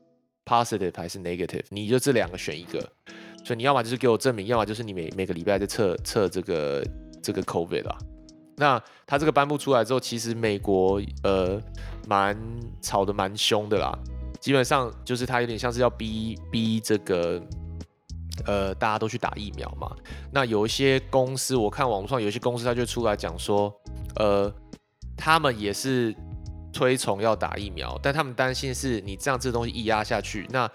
positive 还是 negative，你就这两个选一个。所以你要么就是给我证明，要么就是你每每个礼拜在测测这个这个 COVID 啦。那他这个颁布出来之后，其实美国呃蛮吵得蛮凶的啦。基本上就是他有点像是要逼逼这个呃大家都去打疫苗嘛。那有一些公司，我看网络上有些公司，他就出来讲说，呃，他们也是推崇要打疫苗，但他们担心是你这样这东西一压下去，那。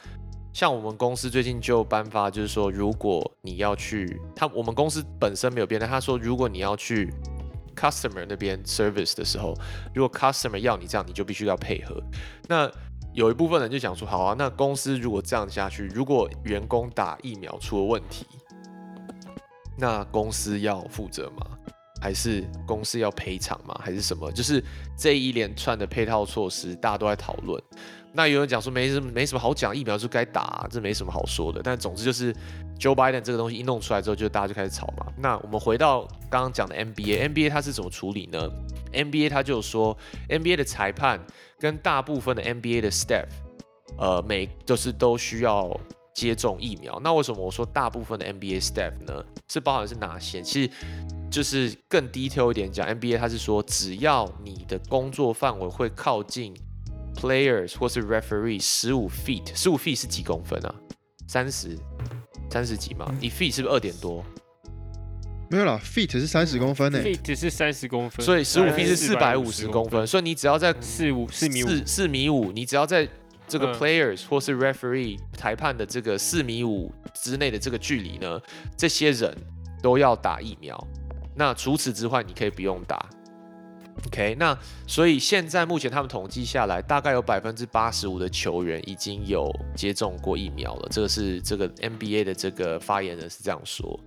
像我们公司最近就颁发，就是说，如果你要去他，我们公司本身没有变，但他说，如果你要去 customer 那边 service 的时候，如果 customer 要你这样，你就必须要配合。那有一部分人就讲说，好啊，那公司如果这样下去，如果员工打疫苗出了问题，那公司要负责吗？还是公司要赔偿吗？还是什么？就是这一连串的配套措施，大家都在讨论。那有人讲说没什么没什么好讲，疫苗就该打，这没什么好说的。但总之就是 Joe Biden 这个东西一弄出来之后，就大家就开始吵嘛。那我们回到刚刚讲的 NBA，NBA 它是怎么处理呢？NBA 它就说 NBA 的裁判跟大部分的 NBA 的 staff，呃，每就是都需要接种疫苗。那为什么我说大部分的 NBA staff 呢？是包含是哪些？其实就是更 detail 一点讲，NBA 它是说只要你的工作范围会靠近。Players 或是 referee 十五 feet，十五 feet 是几公分啊？三十，三十几嘛？一 feet 是不是二点多？没有啦，feet 是三十公分呢。feet 是三十公分，所以十五 feet 是四百五十公分。所以你只要在四五四米五四米五，你只要在这个 players 或是 referee 裁判的这个四米五之内的这个距离呢，这些人都要打疫苗。那除此之外，你可以不用打。OK，那所以现在目前他们统计下来，大概有百分之八十五的球员已经有接种过疫苗了。这个是这个 NBA 的这个发言人是这样说。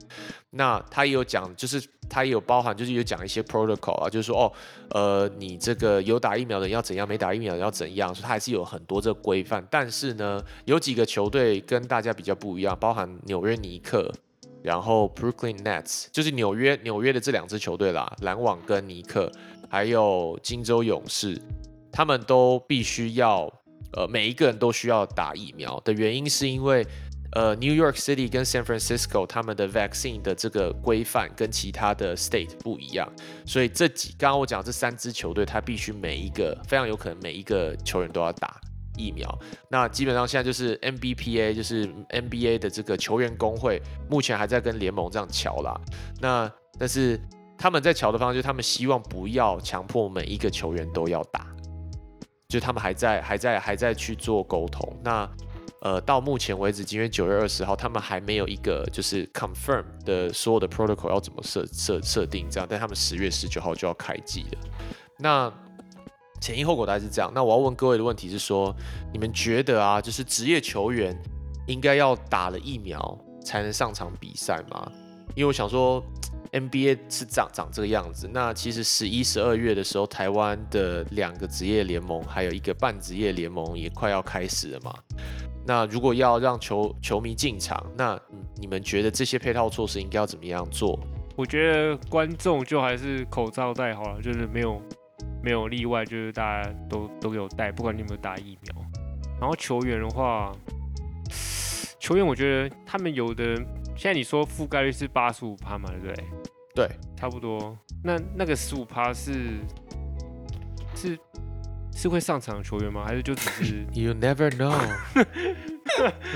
那他也有讲，就是他也有包含，就是有讲一些 protocol 啊，就是说哦，呃，你这个有打疫苗的要怎样，没打疫苗的要怎样，所以他还是有很多这个规范。但是呢，有几个球队跟大家比较不一样，包含纽约尼克，然后 Brooklyn Nets，就是纽约纽约的这两支球队啦，篮网跟尼克。还有金州勇士，他们都必须要，呃，每一个人都需要打疫苗的原因，是因为，呃，New York City 跟 San Francisco 他们的 vaccine 的这个规范跟其他的 state 不一样，所以这几刚刚我讲这三支球队，他必须每一个非常有可能每一个球员都要打疫苗。那基本上现在就是 NBPA，就是 NBA 的这个球员工会，目前还在跟联盟这样瞧啦。那但是。他们在瞧的方向，就是他们希望不要强迫每一个球员都要打，就他们还在还在还在去做沟通。那呃，到目前为止，今天九月二十号，他们还没有一个就是 confirm 的所有的 protocol 要怎么设设设定这样，但他们十月十九号就要开机了。那前因后果大概是这样。那我要问各位的问题是说，你们觉得啊，就是职业球员应该要打了疫苗才能上场比赛吗？因为我想说。NBA 是长长这个样子。那其实十一、十二月的时候，台湾的两个职业联盟，还有一个半职业联盟也快要开始了嘛。那如果要让球球迷进场，那你们觉得这些配套措施应该要怎么样做？我觉得观众就还是口罩戴好了，就是没有没有例外，就是大家都都有戴，不管你有没有打疫苗。然后球员的话，球员我觉得他们有的现在你说覆盖率是八十五趴嘛，对不对？对，差不多。那那个十五趴是是是会上场的球员吗？还是就只是 You never know，You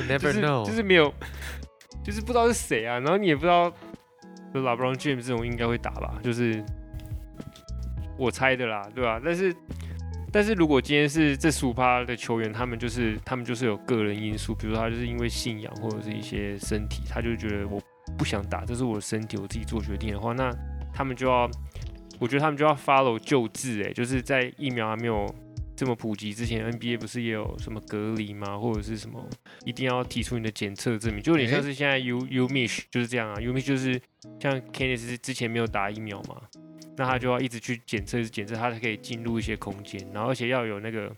never know. 就是没有，就是不知道是谁啊，然后你也不知道，就 LeBron James 这种应该会打吧，就是我猜的啦，对吧、但是但是如果今天是这十五趴的球员，他们就是他们就是有个人因素，比如说他就是因为信仰或者是一些身体，他就觉得我不想打，这是我的身体，我自己做决定的话，那他们就要，我觉得他们就要 follow 救治，哎，就是在疫苗还没有这么普及之前，NBA 不是也有什么隔离吗？或者是什么一定要提出你的检测证明，就有点像是现在 U U Mish 就是这样啊，U Mish 就是像 k e n n e t 之前没有打疫苗嘛，那他就要一直去检测，检测，他才可以进入一些空间，然后而且要有那个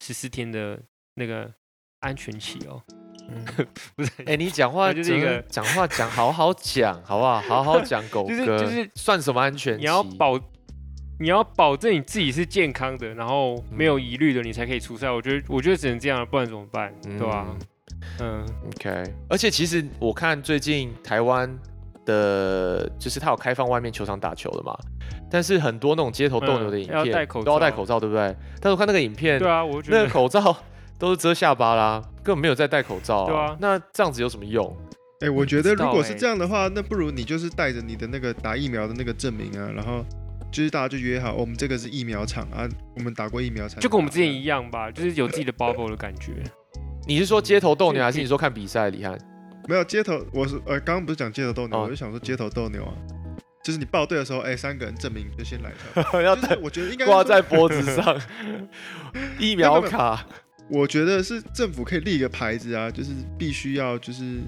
十四天的那个安全期哦，嗯，不是，哎、你讲话那 就是一个讲话讲好好讲，好不好？好好 讲，狗就是哥，就是算什么安全期？你要保。你要保证你自己是健康的，然后没有疑虑的，你才可以出赛。我觉得，我觉得只能这样，不然怎么办？对吧、嗯，OK，而且其实我看最近台湾的，就是他有开放外面球场打球了嘛，但是很多那种街头斗牛的嗯影片、要戴口都要戴口罩，对不对？但是我看那个影片，对啊，我觉得那个口罩都是遮下巴啦，根本没有在戴口罩、对啊那这样子有什么用？哎、我觉得如果是欸这样的话，那不如你就是带着你的那个打疫苗的那个证明啊，然后就是大家就约好，哦我们这个是疫苗场啊，我们打过疫苗才就跟我们之前一样吧，就是有自己的 bubble 的感觉。你是说街头斗牛，还是你说看比赛？李翰，没有街头，我是呃刚刚不是讲街头斗牛，哦我就想说街头斗牛啊，就是你报队的时候，哎、三个人证明就先来 一下，要就是我觉得应该挂在脖子上 疫苗卡。我觉得是政府可以立一个牌子啊，就是必须要就是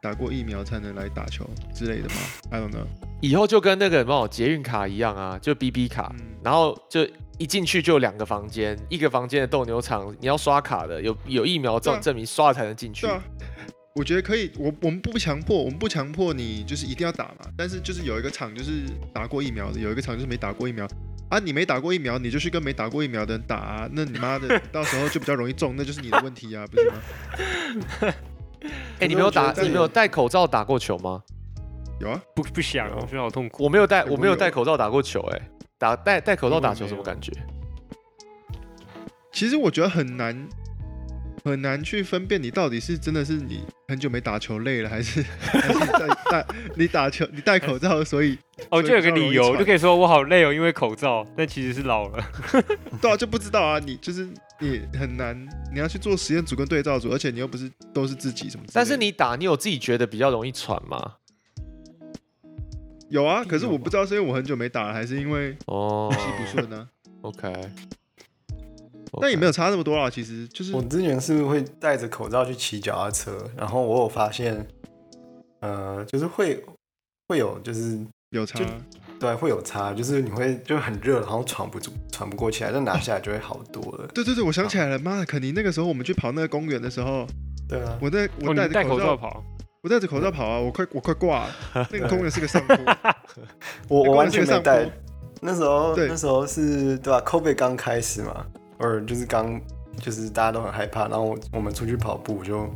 打过疫苗才能来打球之类的嘛，I don't know。以后就跟那个什么捷运卡一样啊，就 BB 卡，嗯然后就一进去就有两个房间，一个房间的斗牛场你要刷卡的，有有疫苗证对啊证明刷了才能进去对。啊，我觉得可以，我我们不强迫，我们不强迫你就是一定要打嘛，但是就是有一个场就是打过疫苗的，有一个场就是没打过疫苗。啊，你没打过疫苗，你就去跟没打过疫苗的人打、啊，那你妈的到时候就比较容易中，那就是你的问题啊，不是吗？哎、你没有打你没有戴口罩打过球吗？有啊，不不想，我觉得好痛苦。我没有戴，哎我没有戴口罩打过球、哎，打戴戴口罩打球什么感觉？其实我觉得很难很难去分辨你到底是真的是你很久没打球累了，还是 还是在戴你打球你戴口罩，所以哦，就有个理由，就可以说我好累哦，因为口罩，但其实是老了。对啊就不知道啊，你就是你很难，你要去做实验组跟对照组，而且你又不是都是自己什么但是你打，你有自己觉得比较容易喘吗？有啊，可是我不知道是因为我很久没打了，还是因为哦。呼吸不顺呢、，OK，但也没有差那么多啦，其实就是我之前是会戴着口罩去骑脚踏车，然后我有发现，呃，就是会会有就是有差。对会有差，就是你会就很热，然后喘不住喘不过气来，但拿下来就会好多了。对对对，我想起来了，妈的，肯尼那个时候我们去跑那个公园的时候，对啊，我在哦，我戴戴着口罩，跑，我戴着口罩跑啊，我快我快挂了，那个公园是个上坡，我我完全没戴。那时候对。那时候是对吧、COVID 刚开始嘛，或者就是刚就是大家都很害怕，然后我我们出去跑步我就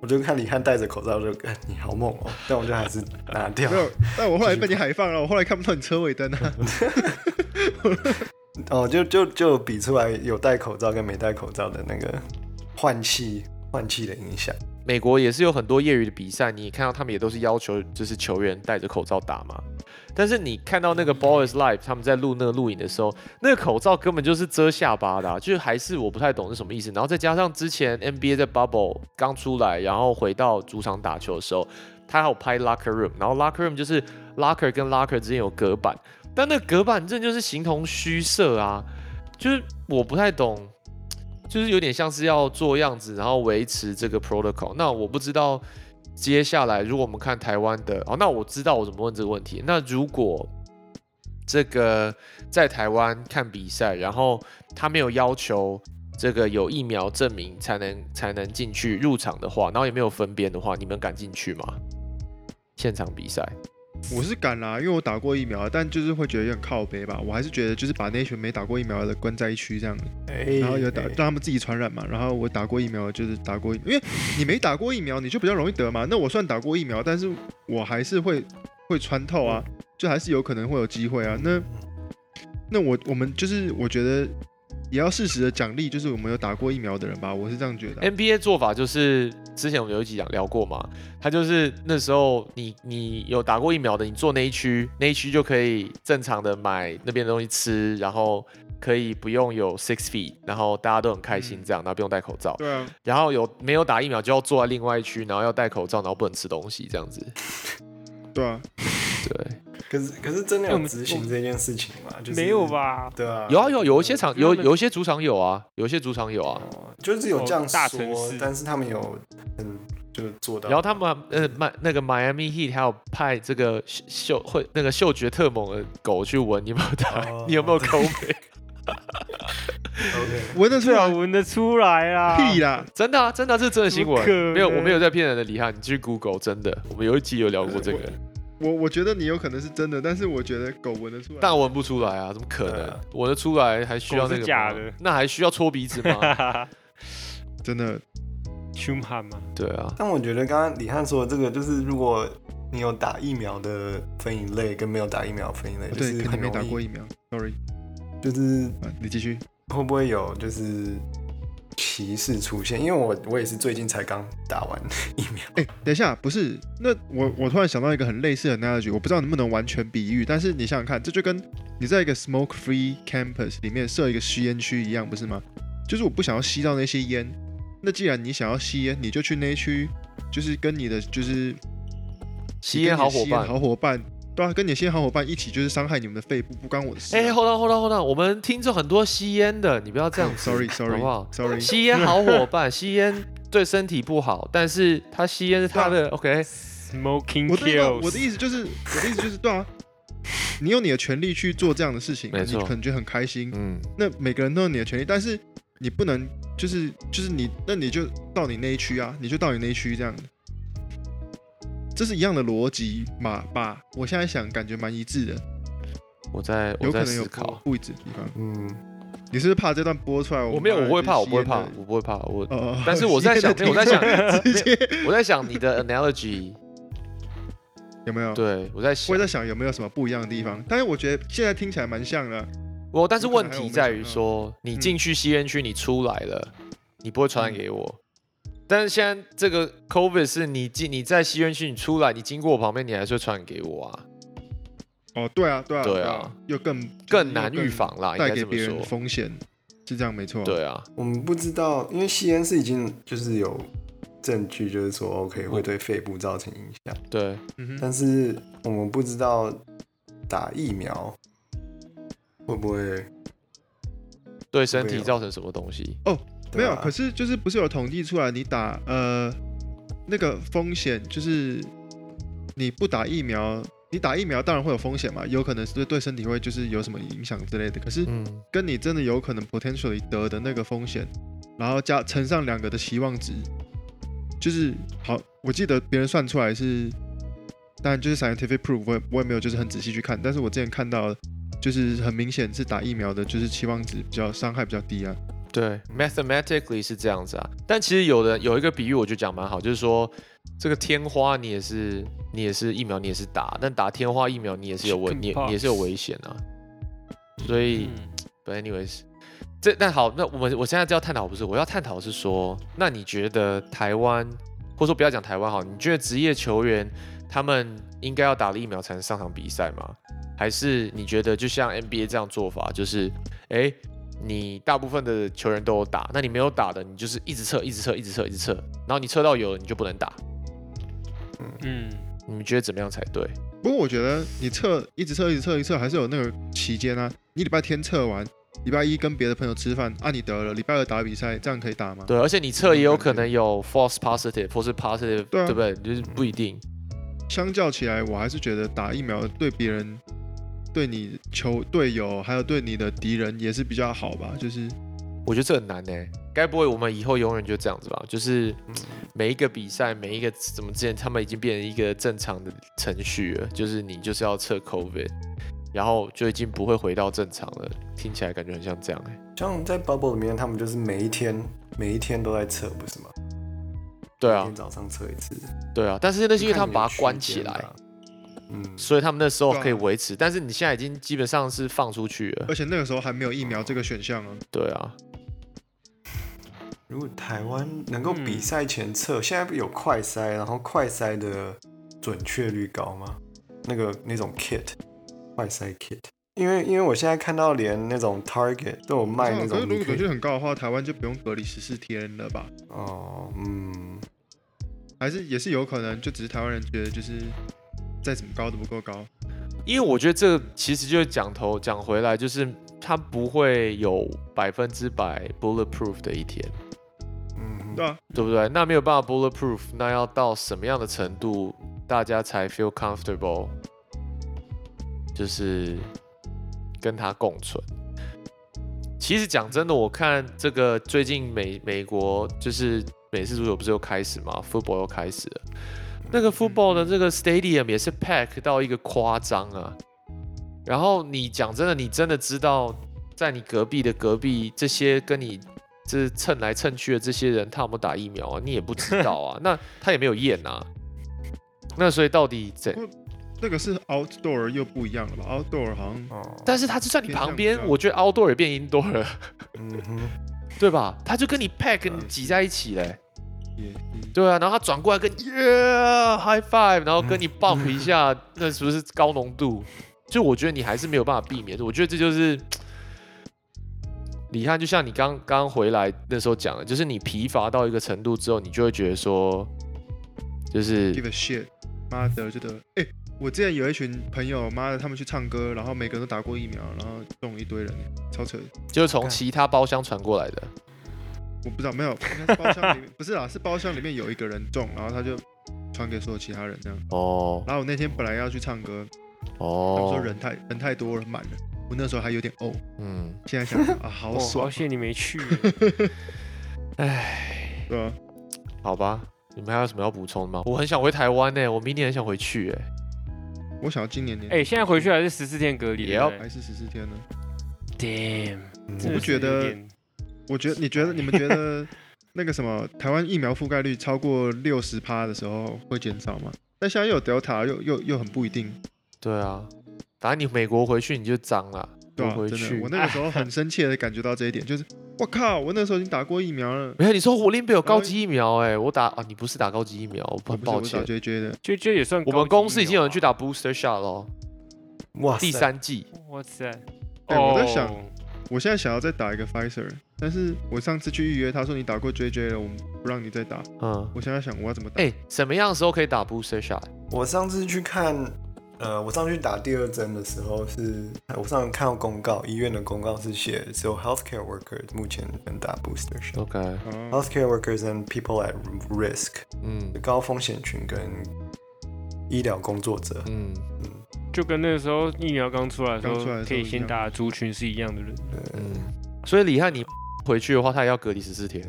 我就看李翰戴着口罩就，哎你好猛哦，但我就还是拿掉没。有，但我后来被你海放了，我后来看不到你车尾灯啊。哦，就就就比出来有戴口罩跟没戴口罩的那个换气换气的影响。美国也是有很多业余的比赛，你看到他们也都是要求就是球员戴着口罩打嘛。但是你看到那个 Ball is Live 他们在录那个录影的时候，那个口罩根本就是遮下巴的、啊，就是还是我不太懂是什么意思。然后再加上之前 NBA 在 Bubble 刚出来，然后回到主场打球的时候，他还有拍 Locker Room，然后 Locker Room 就是 Locker 跟 Locker 之间有隔板，但那隔板真的就是形同虚设啊，就是我不太懂。就是有点像是要做样子，然后维持这个 protocol。那我不知道接下来如果我们看台湾的，哦，那我知道我怎么问这个问题。那如果这个在台湾看比赛，然后他没有要求这个有疫苗证明才能才能进去入场的话，然后也没有分编的话，你们敢进去吗？现场比赛？我是敢啦，因为我打过疫苗，但就是会觉得有点靠背吧。我还是觉得就是把那群没打过疫苗的关在一区这样，哎然后有打哎让他们自己传染嘛。然后我打过疫苗，就是打过，因为你没打过疫苗，你就比较容易得嘛。那我算打过疫苗，但是我还是会会穿透啊，就还是有可能会有机会啊。那那我我们就是我觉得也要适时的奖励，就是我们有打过疫苗的人吧，我是这样觉得啊。NBA 做法就是之前我们有一集讲聊过嘛，他就是那时候你你有打过疫苗的，你坐那一区，那一区就可以正常的买那边的东西吃，然后可以不用有 six feet，然后大家都很开心这样，然后不用戴口罩。对啊，然后有没有打疫苗就要坐在另外一区，然后要戴口罩，然后不能吃东西这样子。对啊，对，可是可是真的有执行这件事情吗？就是没有？吧？对啊，有啊有有一些场有有一些主场有啊，有一些主场有啊。哦，就是有这样哦大城说市，但是他们有嗯，就是做到。然后他们呃迈那个 Miami Heat 还有派这个嗅嗅会那个嗅觉特猛的狗去闻你有没有打，哦 你有没有 COVID？OK，闻得出来闻得出来啊！屁啦！真的啊，真的啊这是真的新闻没有我没有在骗人的，李翰，你去 Google 真的，我们有一集有聊过这个，我我觉得你有可能是真的，但是我觉得狗闻得出来。但闻不出来啊，怎么可能对啊？得出来还需要狗是那个假的那还需要搓鼻子吗？真的，凶悍吗，对啊，但我觉得刚刚李汉说的这个，就是如果你有打疫苗的分一类，跟没有打疫苗分一类，哦对，就是肯定没打过疫苗，sorry。就是啊，你继续。会不会有就是歧视出现？因为我我也是最近才刚打完 疫苗，哎、等一下，不是，那我我突然想到一个很类似的 analogy，我不知道能不能完全比喻，但是你想想看，这就跟你在一个 smoke free campus 里面设一个吸烟区一样，不是吗？就是我不想要吸到那些烟，那既然你想要吸烟，你就去那一区，就是跟你的就是吸烟好伙伴。好伙伴，对啊，跟你的吸烟好伙伴一起就是伤害你们的肺部，不关我的事、啊。哎，hold on hold on hold on，我们听众很多吸烟的，你不要这样 子 sorry 好 sorry 不好？sorry，吸烟好伙伴，吸烟对身体不好，但是他吸烟是他的 OK，Smoking 我的 kills。我的意思就是，我的意思就是，对啊，你有你的权利去做这样的事情，你可能觉得很开心，嗯，那每个人都有你的权利，但是你不能就是就是你，那你就到你那一区啊，你就到你那一区这样的，这是一样的逻辑嘛吧？我现在想感觉蛮一致的，我在我在有可能有思考，不一致的地方。嗯，你是不是怕这段播出来？我没有，我不会怕，我不会怕哦，我不会怕，我哦，但是我在想，我在想，我在想你的 analogy，有没有？对我在我在想有没有什么不一样的地方，但是我觉得现在听起来蛮像的啊。我但是问题在于说，你嗯进去吸烟区，你出来了，你不会传染给我。但是现在这个 COVID 是你进你在吸烟区，你出来，你经过我旁边，你还是会传染给我啊，哦，对啊，对啊，对啊啊，又更就是更难预防啦，应该这么带给别人说。风险，是这样没错。，对啊，我们不知道，因为吸烟是已经就是有证据，就是说 OK 会对肺部造成影响，对，嗯，但是我们不知道打疫苗会不会对身体造成什么东西？没有，可是就是不是有统计出来，你打呃那个风险，就是你不打疫苗，你打疫苗当然会有风险嘛，有可能是对对身体会就是有什么影响之类的。可是嗯，跟你真的有可能 potentially 得的那个风险，然后加乘上两个的期望值，就是好，我记得别人算出来是，当然就是 scientific proof，我也我也没有就是很仔细去看，但是我之前看到就是很明显是打疫苗的，就是期望值比较伤害比较低啊。对，mathematically 是这样子啊。但其实有的有一个比喻，我觉得讲蛮好，就是说这个天花你也是你也是疫苗你也是打，但打天花疫苗你也是有危你你也是有危险啊。所以、anyways，这但好，那我们我现在就要探讨不是，我要探讨是说，那你觉得台湾，或者说不要讲台湾好，你觉得职业球员他们应该要打了疫苗才能上场比赛吗？还是你觉得就像 NBA 这样做法，就是哎、你大部分的球员都有打，那你没有打的，你就是一直测，一直测，一直测，一直测，然后你测到有了你就不能打。嗯，你们觉得怎么样才对？不过我觉得你测一直测一直测一直测，还是有那个期间啊。你礼拜天测完，礼拜一跟别的朋友吃饭，啊你得了，礼拜二打比赛，这样可以打吗？对，而且你测也有可能有 false positive 或是 positive，对啊对不对？就是不一定。相较起来，我还是觉得打疫苗对别人、对你球队友，还有对你的敌人也是比较好吧。就是我觉得这很难呢。该不会我们以后永远就这样子吧？就是每一个比赛，每一个怎么之前他们已经变成一个正常的程序了，就是你就是要测 COVID，然后就已经不会回到正常了。听起来感觉很像这样哎。像在 bubble 里面，他们就是每一天每一天都在测，不是吗？对啊每天，早上测一次。对啊，但是那是因为他们把它关起来，嗯，所以他们那时候可以维持。但是你现在已经基本上是放出去了而。且那个时候还没有疫苗这个选项啊。对啊，如果台湾能够比嗯赛前测，现在不有快筛，然后快筛的准确率高吗？那个那种 kit，快筛 kit，因为因为我现在看到连那种 Target 都有卖那种可是如果准确很高的话，台湾就不用隔离十四天了吧？哦，嗯，还是也是有可能，就只是台湾人觉得就是再怎么高都不够高。因为我觉得这个其实就是讲头讲回来，就是它不会有百分之百 bulletproof 的一天，嗯，对啊，对不对？那没有办法 bulletproof，那要到什么样的程度，大家才 feel comfortable，就是跟它共存？其实讲真的，我看这个最近美美国就是美式足球不是又开始吗，football 又开始了。那个 football 的这个 stadium 也是 pack 到一个夸张啊。然后你讲真的，你真的知道在你隔壁的隔壁这些跟你这蹭来蹭去的这些人，他有没有打疫苗啊？你也不知道啊。那他也没有验啊。那所以到底怎？那个是 outdoor 又不一样了吧？outdoor 好像哦，但是他就在你旁边我觉得 outdoor 也变 indoor 了，嗯哼，对吧？他就跟你 pack 挤在一起嘞。对啊，然后他转过来跟耶 yeah high five，然后跟你 bump 一下，那是不是高浓度？就我觉得你还是没有办法避免的。我觉得这就是李翰，就像你刚刚回来那时候讲的，就是你疲乏到一个程度之后，你就会觉得说，就是 give a shit，妈的，觉得哎、我之前有一群朋友，妈的，他们去唱歌，然后每个人都打过疫苗，然后中了一堆人，超扯。就是从其他包厢传过来的。我不知道，没有，应该是包厢里面不是啦，是包厢里面有一个人中，然后他就传给所有其他人这样。哦然后我那天本来要去唱歌，他们哦说，人太人太多了，满了。我那时候还有点哦，嗯，现在想想 啊，好哦，爽好，险你没去。哎，对吧？好吧，你们还有什么要补充的吗？我很想回台湾呢，我明年很想回去哎。我想要今年年哎，现在回去还是十四天隔离对不对还是十四天呢。？Damn，嗯真的是不觉得我觉得你觉得你们觉得 那个什么台湾疫苗覆盖率超过六十趴的时候会减少吗？但现在又有 Delta，又又又很不一定，对啊，打你美国回去你就脏了，对啊、回去。真的，我那个时候很深切的感觉到这一点，就是我靠，我那时候已经打过疫苗了，没有，你说我林北有高级疫苗哎、我打啊，你不是打高级疫苗，我我很抱歉。JJ 的，就就也算我们公司已经有人去打 booster shot 了，哇第，三季。哇塞！哎我在想哦我现在想要再打一个 Pfizer，但是我上次去预约，他说你打过 JJ 了，我们不让你再打。嗯，我现在想我要怎么打？哎、什么样的时候可以打 booster shot？我上次去看，呃，我上去打第二针的时候是，我上次看到公告，医院的公告是写只有 healthcare workers 目前能打 booster shot。OK，哦，Healthcare workers and people at risk 嗯高风险群跟医疗工作者，嗯就跟那个时候疫苗刚出来的时候可以先打族群是一样的人。嗯。所以李翰，你 回去的话，他也要隔离十四天，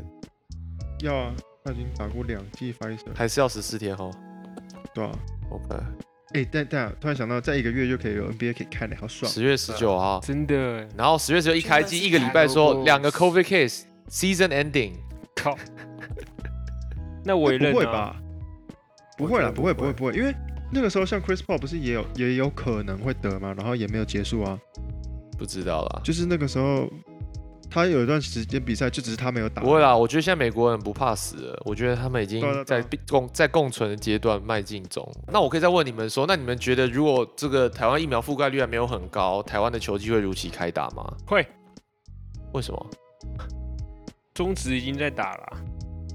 要啊，他已经打过两剂 Pfizer，还是要十四天哈对啊。？OK，哎，但但突然想到，在一个月就可以有 NBA 可以看了，好爽。十月十九号，真的，然后十月十九一开机，一个礼拜说两个 COVID case season ending，靠！那我也认啊。不会吧？不会啦，不会，我觉得不会不会，不会，因为那个时候像 Chris Paul 不是也有也有可能会得吗，然后也没有结束啊。不知道啦。就是那个时候，他有一段时间比赛，就只是他没有打。不会啦，我觉得现在美国人不怕死了，我觉得他们已经在共在共存的阶段迈进中。那我可以再问你们说，那你们觉得如果这个台湾疫苗覆盖率还没有很高，台湾的球季会如期开打吗？会，为什么？中职已经在打了啊，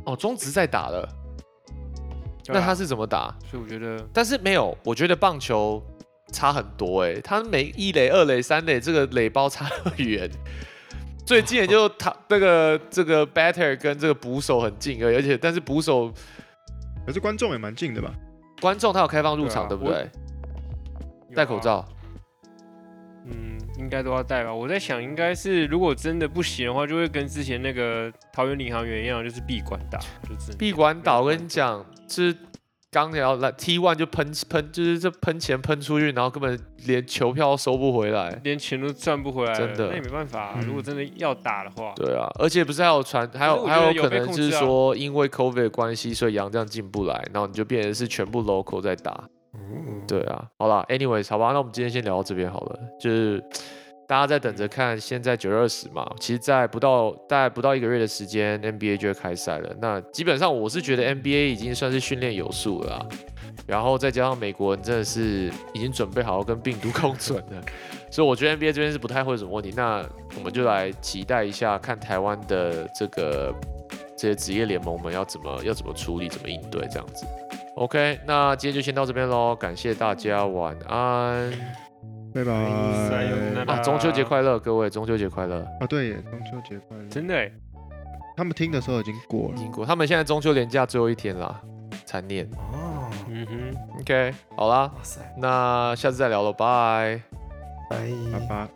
哦，中职在打了，那他是怎么打？所以我觉得但是没有，我觉得棒球差很多哎、他每一垒、二垒、三垒这个垒包差很远。最近也就他那个这个 batter 跟这个捕手很近而已，而且但是捕手可是观众也蛮近的吧？观众他有开放入场，对啊对不对？戴口罩，嗯，应该都要带吧。我在想，应该是如果真的不行的话，就会跟之前那个桃园领航员一样，就是闭馆打，就是闭馆打，我跟你讲，就是刚聊来 T one 就喷喷，就是这喷钱喷出去，然后根本连球票都收不回来。连钱都赚不回来，真的那也没办法啊、嗯如果真的要打的话，对啊，而且不是还有传，还有还有可能就是说，因为 COVID 的关系，所以洋将进不来，然后你就变成是全部 local 在打。对啊，好啦 a n y w a y s 好吧，那我们今天先聊到这边好了。就是大家在等着看，现在九月二十嘛，其实，在不到大概不到一个月的时间，NBA 就会开赛了。那基本上我是觉得 NBA 已经算是训练有素了。然后再加上美国人真的是已经准备好跟病毒 共存了，所以我觉得 NBA 这边是不太会有什么问题。那我们就来期待一下，看台湾的这个这些职业联盟们要怎么要怎么处理，怎么应对这样子。OK，那今天就先到这边喽，感谢大家，晚安拜拜。啊！中秋节快乐，各位，中秋节快乐！啊，对耶，中秋节快乐！真的哎，他们听的时候已经过了。已经过他们现在中秋连假最后一天啦，残念。哦，嗯哼。OK，好啦，哇塞，那下次再聊了，拜。拜拜拜。